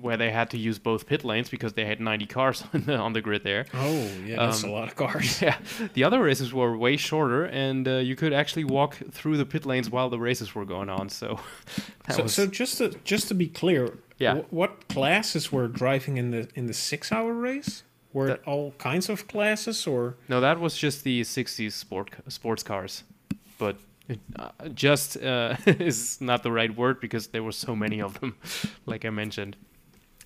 where they had to use both pit lanes because they had 90 cars on the, on the grid there. oh, yeah, that's um, a lot of cars. Yeah, the other races were way shorter, and uh, you could actually walk through the pit lanes while the races were going on. So, that So, was so just to just to be clear, Yeah. wh- what classes were driving in the in the six hour race? Were That- it all kinds of classes or? no, that was just the 60s sport sports cars, but. Uh, just uh, is not the right word because there were so many of them, like I mentioned.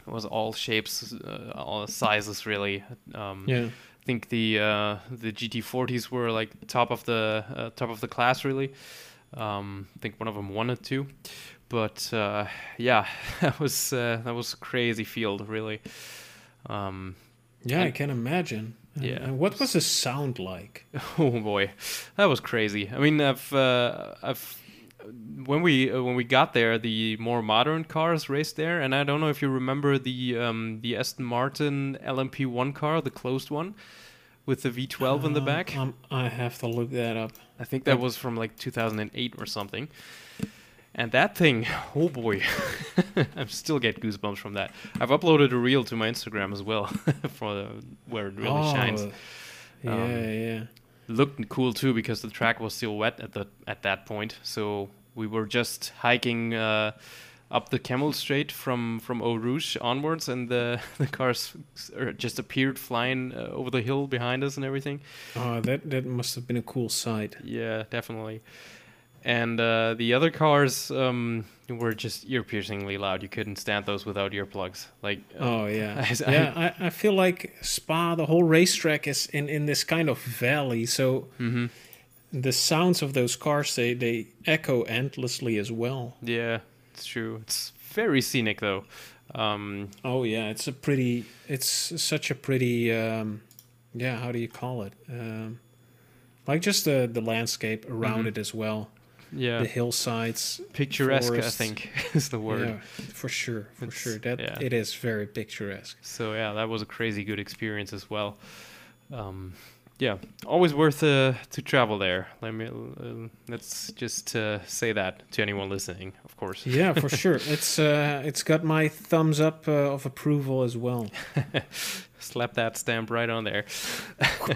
It was all shapes, uh, all sizes, really. Um, Yeah. I think the uh, the GT40s were like top of the uh, top of the class really. Um, I think one of them it too, but uh, yeah, that was uh, that was crazy field really. Um, Yeah, I And- can imagine. Yeah. And what was the sound like? oh boy, that was crazy. I mean, I've uh, I've when we uh, when we got there, the more modern cars raced there, and I don't know if you remember the um, the Aston Martin LMP1 car, the closed one. with the V12 in the Um, back. Um, I have to look that up. I think that was from like 2008 or something. And that thing, oh boy, I still get goosebumps from that. I've uploaded a reel to my Instagram as well, for the, where it really shines. Oh, Yeah, Um, yeah. Looked cool too because the track was still wet at the at that point. So we were just hiking uh, up the Kemmel Straight from from Eau Rouge onwards, and the the cars er, just appeared flying uh, over the hill behind us and everything. Oh, that that must have been a cool sight. Yeah, definitely. And uh, the other cars um, were just ear-piercingly loud. You couldn't stand those without earplugs. Like, uh, Oh yeah, I- yeah. I, I feel like Spa, the whole racetrack is in in this kind of valley, so mhm. the sounds of those cars they they echo endlessly as well. yeah, it's true. It's very scenic though. Um, Oh yeah, it's a pretty. It's such a pretty. Um, yeah, how do you call it? Um, like just the the landscape around Mhm. it as well. Yeah, The hillsides. picturesque. I think is the word. Yeah, for sure, for It's- sure. That yeah. it is very picturesque. So yeah, that was a crazy good experience as well. Um, yeah, always worth uh, to travel there. Let me uh, let's just uh, say that to anyone listening, of course. Yeah, for sure. It's uh, it's got my thumbs up uh, of approval as well. Slap that stamp right on there.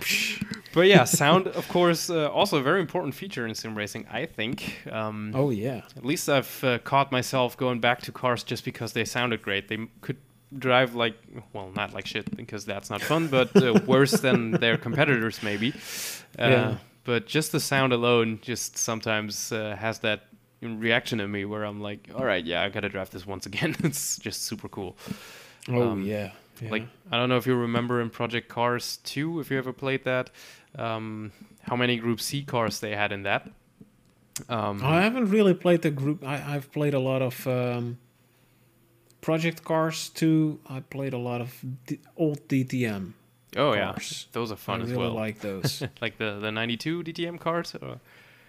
but yeah, sound, of course, uh, also a very important feature in sim racing, I think. Um, Oh yeah, At least I've uh, caught myself going back to cars just because they sounded great. They could drive like, well, not like shit because that's not fun, but uh, worse than their competitors maybe. Uh, Yeah. But just the sound alone just sometimes uh, has that reaction in me where I'm like, all right, yeah, I gotta drive this once again. it's just super cool. oh Um, yeah. yeah. Like I don't know if you remember in Project Cars 2, if you ever played that, um, how many Group C cars they had in that. Um, I haven't really played the group. I, I've played a lot of um, Project Cars too. I played a lot of D- old DTM. oh yeah, those are fun I as really well. like those. like the the 92 DTM cars. Or,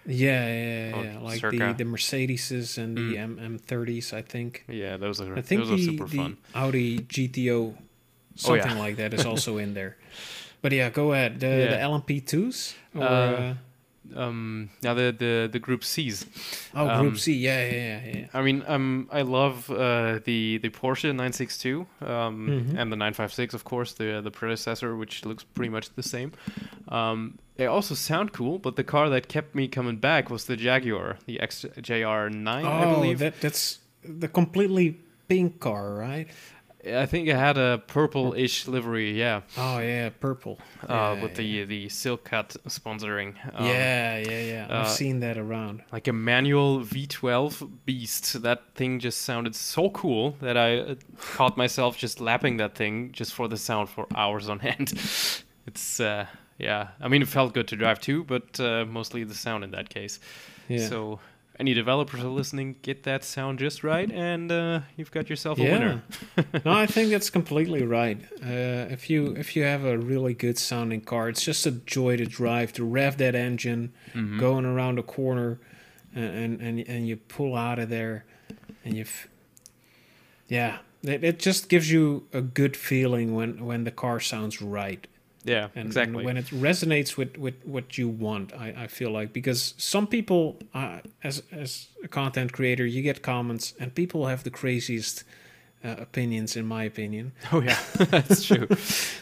yeah, yeah, Or yeah. Like Circa. the the Mercedeses and the Mm. M M30s. I think. yeah, those are I think those are the, super the fun. Audi GTO, Oh, yeah. something like that, is also in there. But yeah, go ahead. The, Yeah. the LMP2s. Or, Uh, uh, Um, now the the the Group C's. oh, Group um, C. Yeah, yeah, yeah. yeah. I mean, um, I love uh, the the Porsche 962 um, Mhm. and the 956, of course, the the predecessor, which looks pretty much the same. Um, they also sound cool, but the car that kept me coming back was the Jaguar, the XJR9, I Oh, believe. that that's the completely pink car, right? I think it had a purple-ish livery, yeah, Oh yeah, purple. uh, Yeah, with the the Silk Cut sponsoring. Um, yeah, yeah, yeah. I've uh, seen that around. like a manual V12 beast. That thing just sounded so cool that I uh, caught myself just lapping that thing just for the sound for hours on end. it's uh, yeah, I mean it felt good to drive too, but uh, mostly the sound in that case. Yeah. So any developers are listening, get that sound just right, and uh, you've got yourself a yeah. winner. no, I think that's completely right. Uh, if you if you have a really good sounding car, it's just a joy to drive, to rev that engine, Mhm. going around a corner, and and and, you pull out of there, and you, yeah, it, it just gives you a good feeling when when the car sounds right. Yeah, and, exactly. and when it resonates with, with what you want I, I feel like because some people uh, as as a content creator you get comments and people have the craziest uh, opinions in my opinion oh yeah, that's true.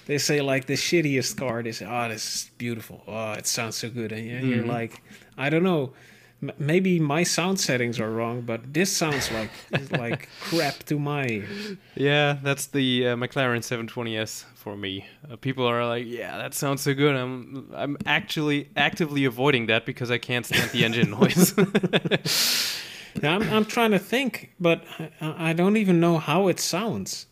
they say like the shittiest card is, oh this is beautiful oh it sounds so good and you- you're Mhm. like i don't know M- maybe my sound settings are wrong but this sounds like like crap to my ears Yeah, that's the uh, McLaren 720s for me. Uh, people are like, "Yeah, that sounds so good." I'm I'm actually actively avoiding that because I can't stand the engine noise. Now, I'm, I'm trying to think but I, I don't even know how it sounds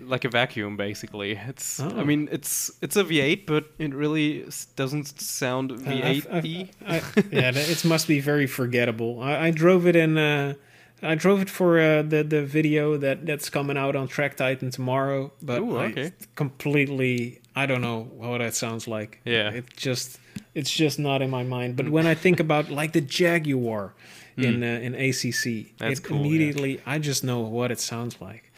like a vacuum, basically. It's I Oh. mean, it's it's a V8, but it really doesn't sound Uh, V8y. I've- yeah, it must be very forgettable. I, I drove it in. Uh, I drove it for uh, the the video that that's coming out on Track Titan tomorrow. But Ooh, I okay. completely, I don't know what that sounds like. Yeah. it just it's just not in my mind. But when I think about like the Jaguar in uh, in ACC. That's it cool, yeah. immediately I just know what it sounds like.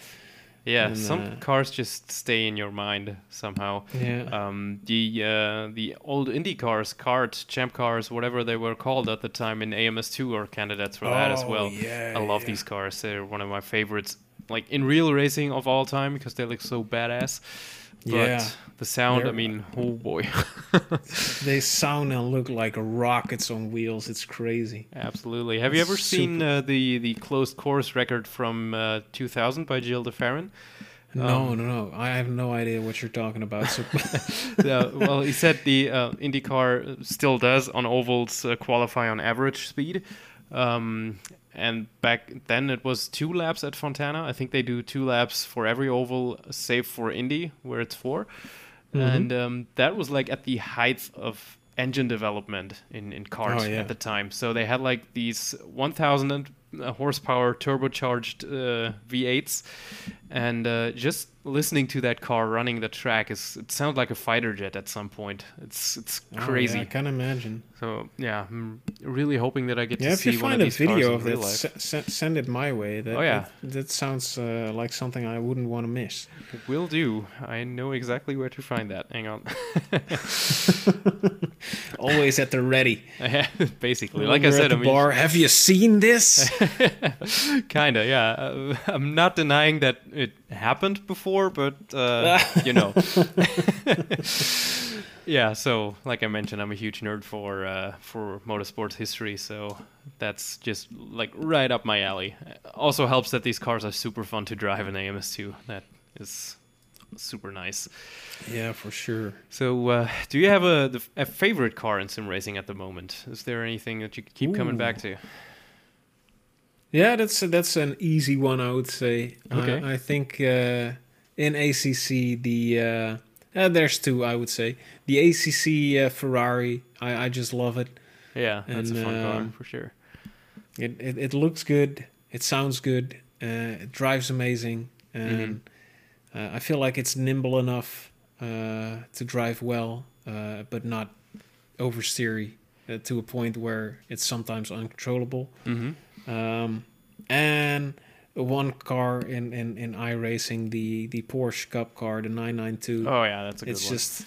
Yeah, And, some uh, cars just stay in your mind somehow. Yeah. Um, the uh, the old Indy cars, CART, champ cars, whatever they were called at the time in AMS2 are candidates for that as Oh, well. yeah, I love yeah. these cars. They're one of my favorites, like in real racing of all time because they look so badass. But Yeah. the sound, I They're- mean, oh boy. They sound and look like rockets on wheels. It's crazy. Absolutely. Have you ever seen uh, the the closed course record from uh, 2000 by Gil de Ferran? No, Um, no, no. I have no idea what you're talking about. So well, he said the uh, IndyCar still does on ovals uh, qualify on average speed. Um, and back then it was two laps at Fontana. I think they do two laps for every oval, save for Indy, where it's 4 And um, that was like at the height of engine development in, in cars Oh, yeah. at the time. So they had like these 1,000 uh, horsepower turbocharged uh, V8s. And uh, just listening to that car running the track is it sounds like a fighter jet at some point. It's it's Oh, yeah, crazy. I can't imagine. So yeah, I'm really hoping that I get Yeah, to if see you one find of a these cars video in of real that, life. se- se- send it my way. That, Oh, yeah. that, that sounds uh, like something I wouldn't want to miss. Will do. I know exactly where to find that. Hang on. Always at the ready. Basically, like I Over at said, the I mean, bar. Have you seen this? kinda, yeah. Uh, I'm not denying that it happened before, but uh, you know. yeah. So, like I mentioned, I'm a huge nerd for uh, for motorsports history, so that's just like right up my alley. Also helps that these cars are super fun to drive in AMS2. That is super nice. yeah, for sure. So, uh, do you have a, a favorite car in sim racing at the moment? Is there anything that you keep coming back to? Yeah, that's that's an easy one, I would say. Okay. I, I think uh, in ACC the uh, uh, there's two, I would say. The ACC uh, Ferrari, I, I just love it. Yeah, that's And, a fun car um, for sure. It, it it looks good. It sounds good. Uh, it drives amazing, and uh, I feel like it's nimble enough uh, to drive well, uh, but not oversteery uh, to a point where it's sometimes uncontrollable. hmm Um, and one car in in in iRacing, the the Porsche Cup car, the 992 Oh yeah, that's a good it's one. just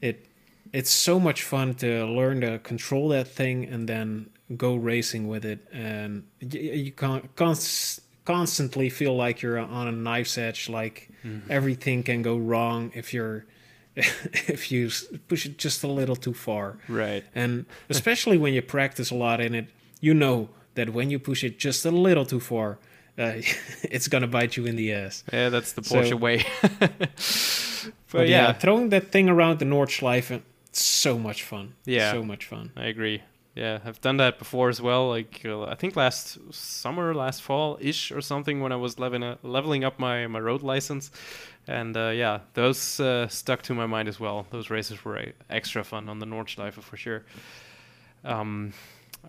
it it's so much fun to learn to control that thing and then go racing with it and you, you can const- constantly feel like you're on a knife's edge like Mm-hmm. everything can go wrong if you're if you push it just a little too far right. and especially when you practice a lot in it you know that when you push it just a little too far uh, it's gonna bite you in the ass Yeah, that's the So- Porsche way. but, but yeah, yeah, throwing that thing around the Nordschleife, so much fun. Yeah. so much fun. I agree. Yeah, I've done that before as well. Like uh, I think last summer, last fall ish or something, when I was leveling uh, leveling up my my road license, and uh, yeah, those uh, stuck to my mind as well. Those races were uh, extra fun on the Nordschleife for sure. Um,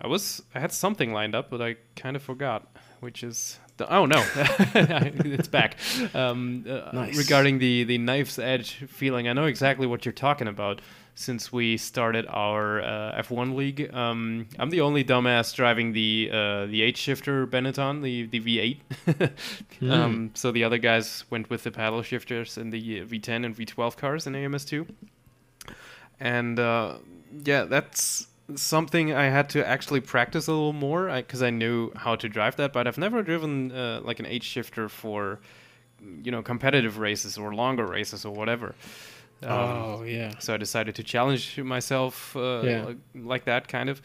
I was I had something lined up, but I kind of forgot, which is the, oh no, it's back. Um, uh, Nice. Regarding the the knife's edge feeling, I know exactly what you're talking about. Since we started our uh, F1 league, um, I'm the only dumbass driving the uh, the H shifter Benetton, the the V8. um, so the other guys went with the paddle shifters in the uh, V10 and V12 cars in AMS2 and uh, yeah, that's something I had to actually practice a little more because I, knew how to drive that, but I've never driven uh, like an H shifter for you know competitive races or longer races or whatever. Um, oh yeah, so I decided to challenge myself uh, Yeah. like, like that kind of.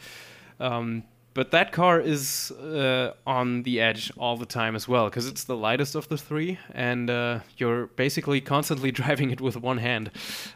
Um, but that car is uh, on the edge all the time as well because it's the lightest of the three, and uh, you're basically constantly driving it with one hand.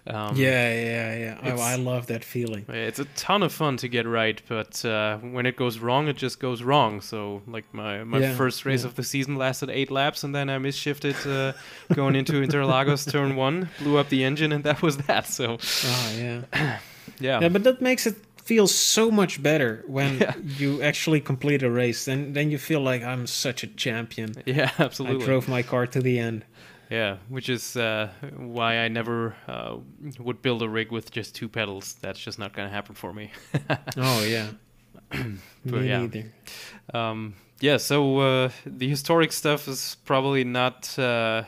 Um, yeah, yeah, yeah. Oh, I love that feeling. it's a ton of fun to get right, but uh, when it goes wrong, it just goes wrong. So, like my, my Yeah, first race yeah. of the season lasted eight laps, and then I misshifted uh, going into Interlagos turn one, blew up the engine, and that was that. So, Oh yeah, yeah, yeah. But that makes it feel so much better when Yeah. you actually complete a race. Then then you feel like I'm such a champion. yeah, absolutely. I drove my car to the end. Yeah, which is uh, why I never uh, would build a rig with just two pedals. That's just not going to happen for me. Oh yeah. But Me yeah. neither. Um, yeah, so uh, the historic stuff is probably not, uh,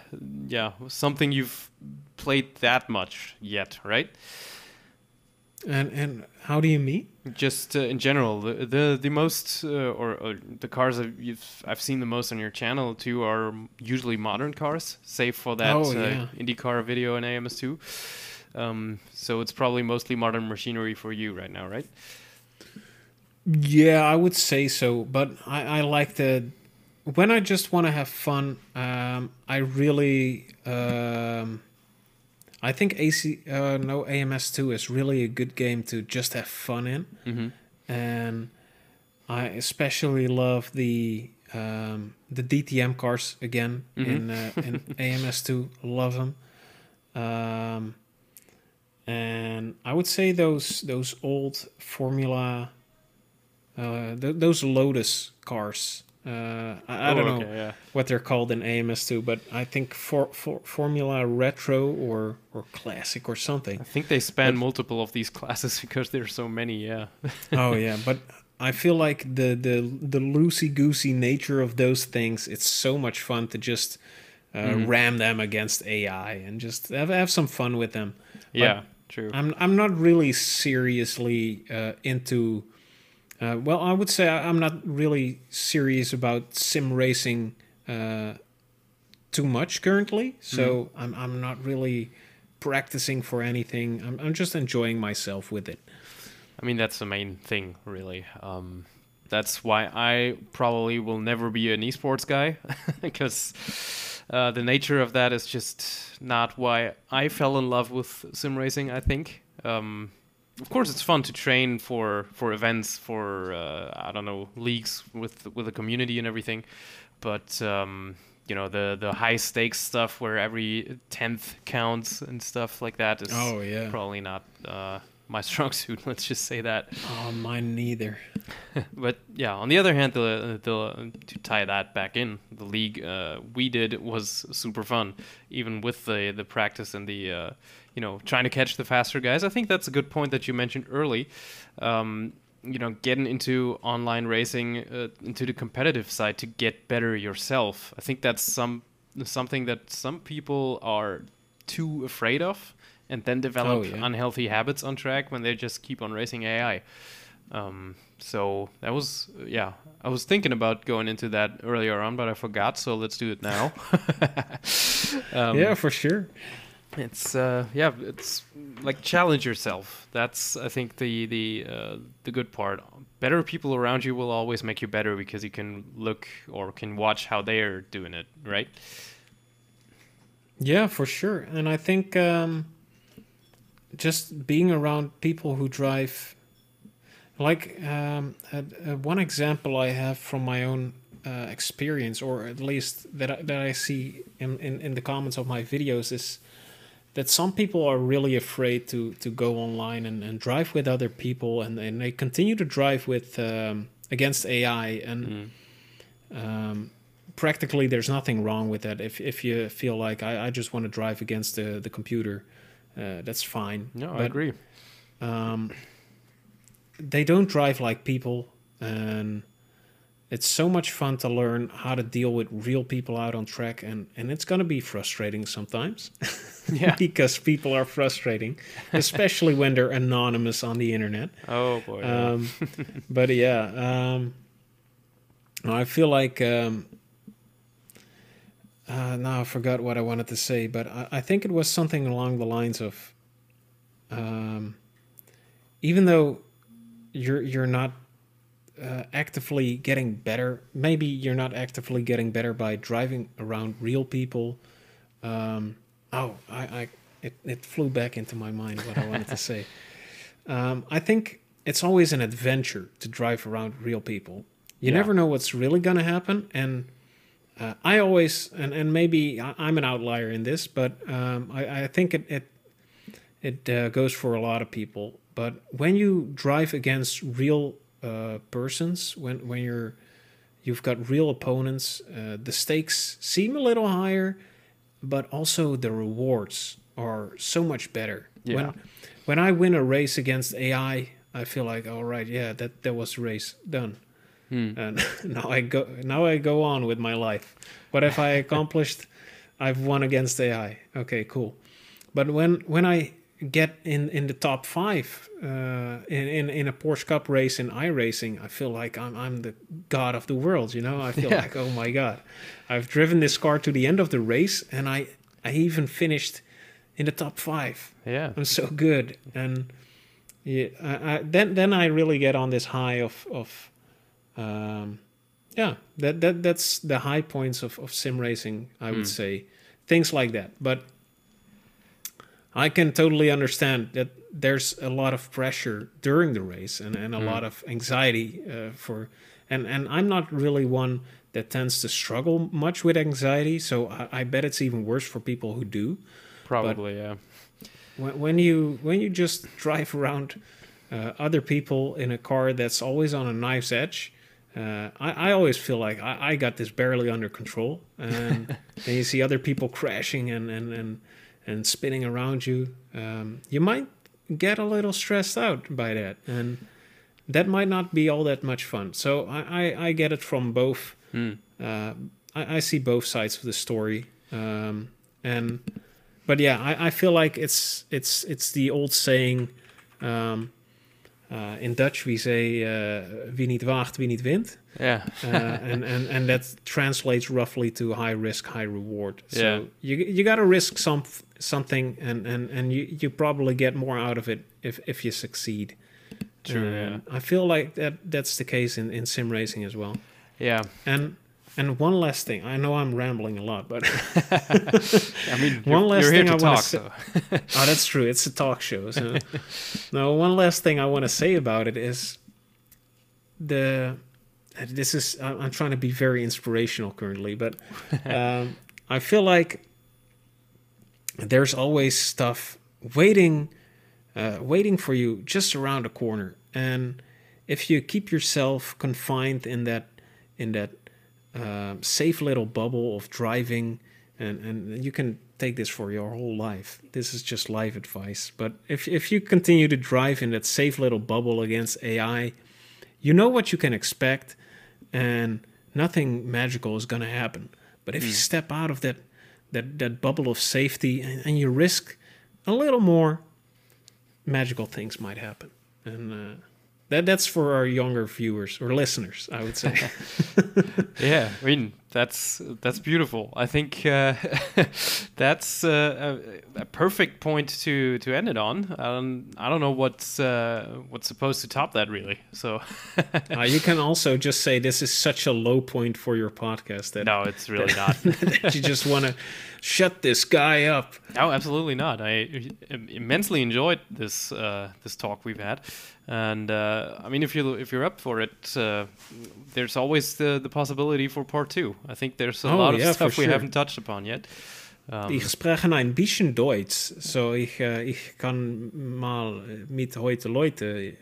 yeah, something you've played that much yet, right? And and how do you mean? Just uh, in general, the the, the most uh, or, or the cars I've, you've, I've seen the most on your channel too are usually modern cars, save for that Oh, uh. IndyCar video in AMS2. Um, so it's probably mostly modern machinery for you right now, right? Yeah, I would say so. But I, I like the when I just want to have fun. Um, I really, um, I think AC uh, no AMS two is really a good game to just have fun in, Mm-hmm. and I especially love the um, the DTM cars again in uh, in AMS two. Love them. Um, and I would say those those old Formula, uh, th- those Lotus cars. Uh, I, I don't know Oh, yeah. what they're called in AMS2, but I think for, for Formula Retro or or Classic or something. I think they span multiple of these classes because there's so many. Yeah. oh yeah, but I feel like the the the loosey goosey nature of those things. It's so much fun to just uh, ram them against AI and just have have some fun with them. yeah. True. I'm I'm not really seriously uh, into. Uh, well, I would say I'm not really serious about sim racing uh, too much currently. So I'm I'm not really practicing for anything. I'm I'm just enjoying myself with it. I mean, that's the main thing, really. Um, that's why I probably will never be an esports guy, because uh, the nature of that is just not why I fell in love with sim racing. I think. Um, of course, it's fun to train for for events, for uh, I don't know leagues with with the community and everything, but um, you know the the high stakes stuff where every tenth counts and stuff like that is Oh, yeah. probably not uh, my strong suit. Let's just say that. Oh, mine neither. But yeah, on the other hand, the, the to tie that back in, the league uh, we did was super fun, even with the the practice and the uh, you know trying to catch the faster guys. I think that's a good point that you mentioned early. Um, you know, getting into online racing, uh, into the competitive side to get better yourself. I think that's some something that some people are too afraid of, and then develop Oh, yeah. unhealthy habits on track when they just keep on racing AI. Um, so that was yeah. I was thinking about going into that earlier on, but I forgot. So let's do it now. um, yeah, for sure. It's uh, yeah, it's like challenge yourself. That's I think the the uh, the good part. Better people around you will always make you better because you can look or can watch how they are doing it, right? Yeah, for sure. And I think um, just being around people who drive, like um, one example I have from my own uh, experience, or at least that I, that I see in, in, in the comments of my videos, is that some people are really afraid to, to go online and, and drive with other people, and, and they continue to drive with um, against AI and um, practically there's nothing wrong with that. If, if you feel like I, I just want to drive against the, the computer uh, that's fine. No, I agree. um, they don't drive like people and it's so much fun to learn how to deal with real people out on track and, and it's going to be frustrating sometimes Yeah. because people are frustrating especially when they're anonymous on the internet Oh boy. um, but yeah, um, I feel like um, uh, now I forgot what I wanted to say, but I, I think it was something along the lines of um, even though you're you're not uh, actively getting better, maybe you're not actively getting better by driving around real people. Um, oh, I, I it, it flew back into my mind what I wanted to say. Um, I think it's always an adventure to drive around real people. You Yeah. never know what's really going to happen. And uh, I always, and, and maybe I- I'm an outlier in this, but um, I, I think it, it, it uh, goes for a lot of people. But when you drive against real uh, persons, when, when you're, you've got real opponents, uh, the stakes seem a little higher, but also the rewards are so much better. Yeah. When, when I win a race against AI, I feel like, all right, yeah, that, that was the race done. Hmm. and now I go now I go on with my life. What have I accomplished? I've won against AI. Okay, cool. But when when I get in in the top five uh, in, in in a Porsche Cup race in iRacing, I feel like I'm I'm the god of the world. You know, I feel Yeah. like oh my god, I've driven this car to the end of the race, and I I even finished in the top five. Yeah. I'm so good, and yeah, I, I, then then I really get on this high of of, um, yeah, that that that's the high points of of sim racing. I would Hmm. say things like that, but I can totally understand that there's a lot of pressure during the race and and a Hmm. lot of anxiety uh, for, and and I'm not really one that tends to struggle much with anxiety, so I, I bet it's even worse for people who do Probably. yeah. when, when you when you just drive around uh, other people in a car that's always on a knife's edge uh, I, I always feel like I, I got this barely under control and then you see other people crashing and and and, and spinning around you um, you might get a little stressed out by that and that might not be all that much fun so i, I, I get it from both Hmm. uh, I, I see both sides of the story, um, and but yeah, I, I feel like it's it's it's the old saying. Um, uh, in Dutch, we say uh, "wie niet waagt, wie niet wint," Yeah. uh, and, and and that translates roughly to high risk, high reward. So Yeah. you you got to risk some something, and and and you you probably get more out of it if if you succeed. True, And yeah. I feel like that that's the case in in sim racing as well. Yeah. And and one last thing, I know I'm rambling a lot, but I mean, One last thing to I wanna talk, say- so. oh, that's true. It's a talk show. So no, one last thing I want to say about it is the. This is I'm trying to be very inspirational currently, but um, I feel like there's always stuff waiting, uh, waiting for you just around the corner, and if you keep yourself confined in that in that um, safe little bubble of driving, and and you can take this for your whole life. This is just life advice. But if if you continue to drive in that safe little bubble against AI, you know what you can expect, and nothing magical is going to happen. But if you step out of that that that bubble of safety and, and you risk a little more, magical things might happen. And uh, that that's for our younger viewers or listeners, I would say. yeah, I mean that's that's beautiful. I think uh, that's uh, a, a perfect point to to end it on. Um, I don't know what's uh, what's supposed to top that really. So uh, you can also just say this is such a low point for your podcast that, no, it's really not. that you just want to shut this guy up. No, absolutely not. I immensely enjoyed this uh, this talk we've had, and uh, I mean, if you if you're up for it, uh, there's always the the possibility for part two. I think there's a Oh, lot of yeah, stuff we sure. haven't touched upon yet. Um, Ich spreche ein bisschen Deutsch, so ich, äh, ich kann mal mit heute Leute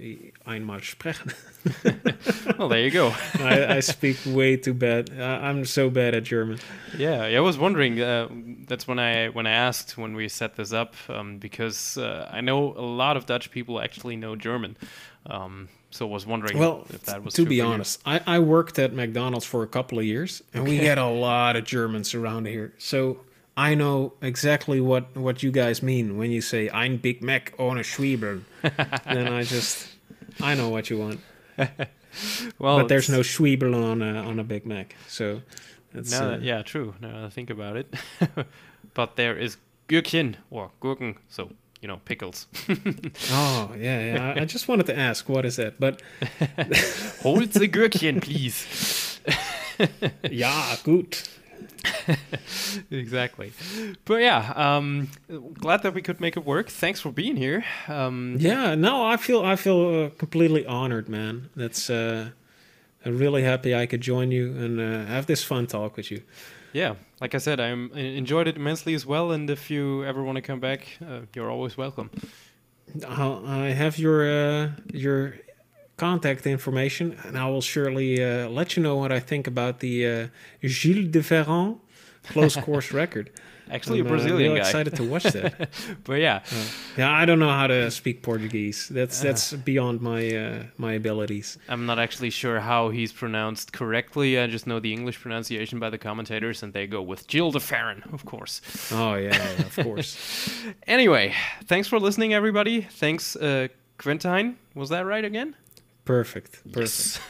einmal sprechen. well, there you go. I, I speak way too bad. I, I'm so bad at German. Yeah, I was wondering. Uh, that's when I when I asked when we set this up um, because uh, I know a lot of Dutch people actually know German. Um, so I was wondering Well, if that was to be honest, I, I worked at McDonald's for a couple of years, and we Okay. get a lot of Germans around here. So I know exactly what, what you guys mean when you say "Ein Big Mac ohne Schwiebeln." then I just I know what you want, Well, but there's no Schwiebeln on a, on a Big Mac. So that's Now uh, yeah, true. Now that I think about it, but there is Gürkchen or Gurken, so you know pickles. oh yeah yeah. I, I just wanted to ask what is that, but Hold the Gürkchen, please. yeah, gut. exactly. But yeah, um, glad that we could make it work. Thanks for being here. Um, Yeah, no, I feel I feel uh, completely honored, man. That's uh, I'm really happy I could join you and uh, have this fun talk with you. yeah, like I said, I enjoyed it immensely as well. And if you ever want to come back, uh, you're always welcome. I'll, I have your uh, your contact information, and I will surely uh, let you know what I think about the uh, Gil de Ferran close course record. Actually, a uh, Brazilian real guy. excited to watch that. but yeah, yeah, I don't know how to speak Portuguese. Uh. That's that's beyond my uh, my abilities. I'm not actually sure how he's pronounced correctly. I just know the English pronunciation by the commentators, and they go with Jill de Farron, of course. Oh yeah, yeah, of course. Anyway, thanks for listening, everybody. Thanks, uh, Quentine. Was that right again? Perfect. Perfect.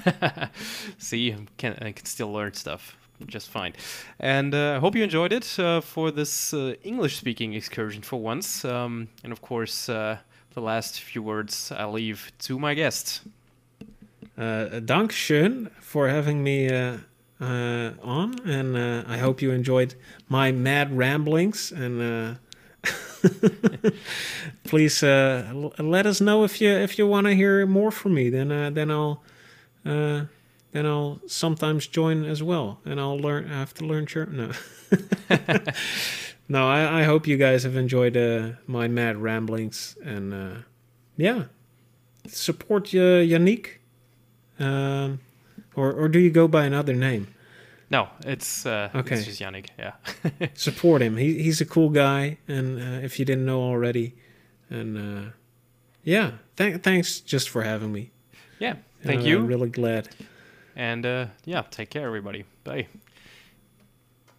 See, can, I can still learn stuff just fine. And I uh, hope you enjoyed it uh, for this uh, English speaking excursion for once. Um, and of course, uh, the last few words I leave to my guest. Uh, dank schön for having me uh, on. And I hope you enjoyed my mad ramblings. And please let us know if you if you want to hear more from me. Then then I'll then I'll sometimes join as well, and I'll learn. I have to learn German. No, no. I, I hope you guys have enjoyed uh, my mad ramblings, and uh, yeah, support uh, Yannick. Um, or or do you go by another name? No, it's uh, Okay. it's just Yannick. Yeah. Support him. He he's a cool guy, and uh, if you didn't know already, and uh, yeah, th- thanks just for having me. yeah. Thank you. I'm really glad. And uh, yeah, take care, everybody. Bye.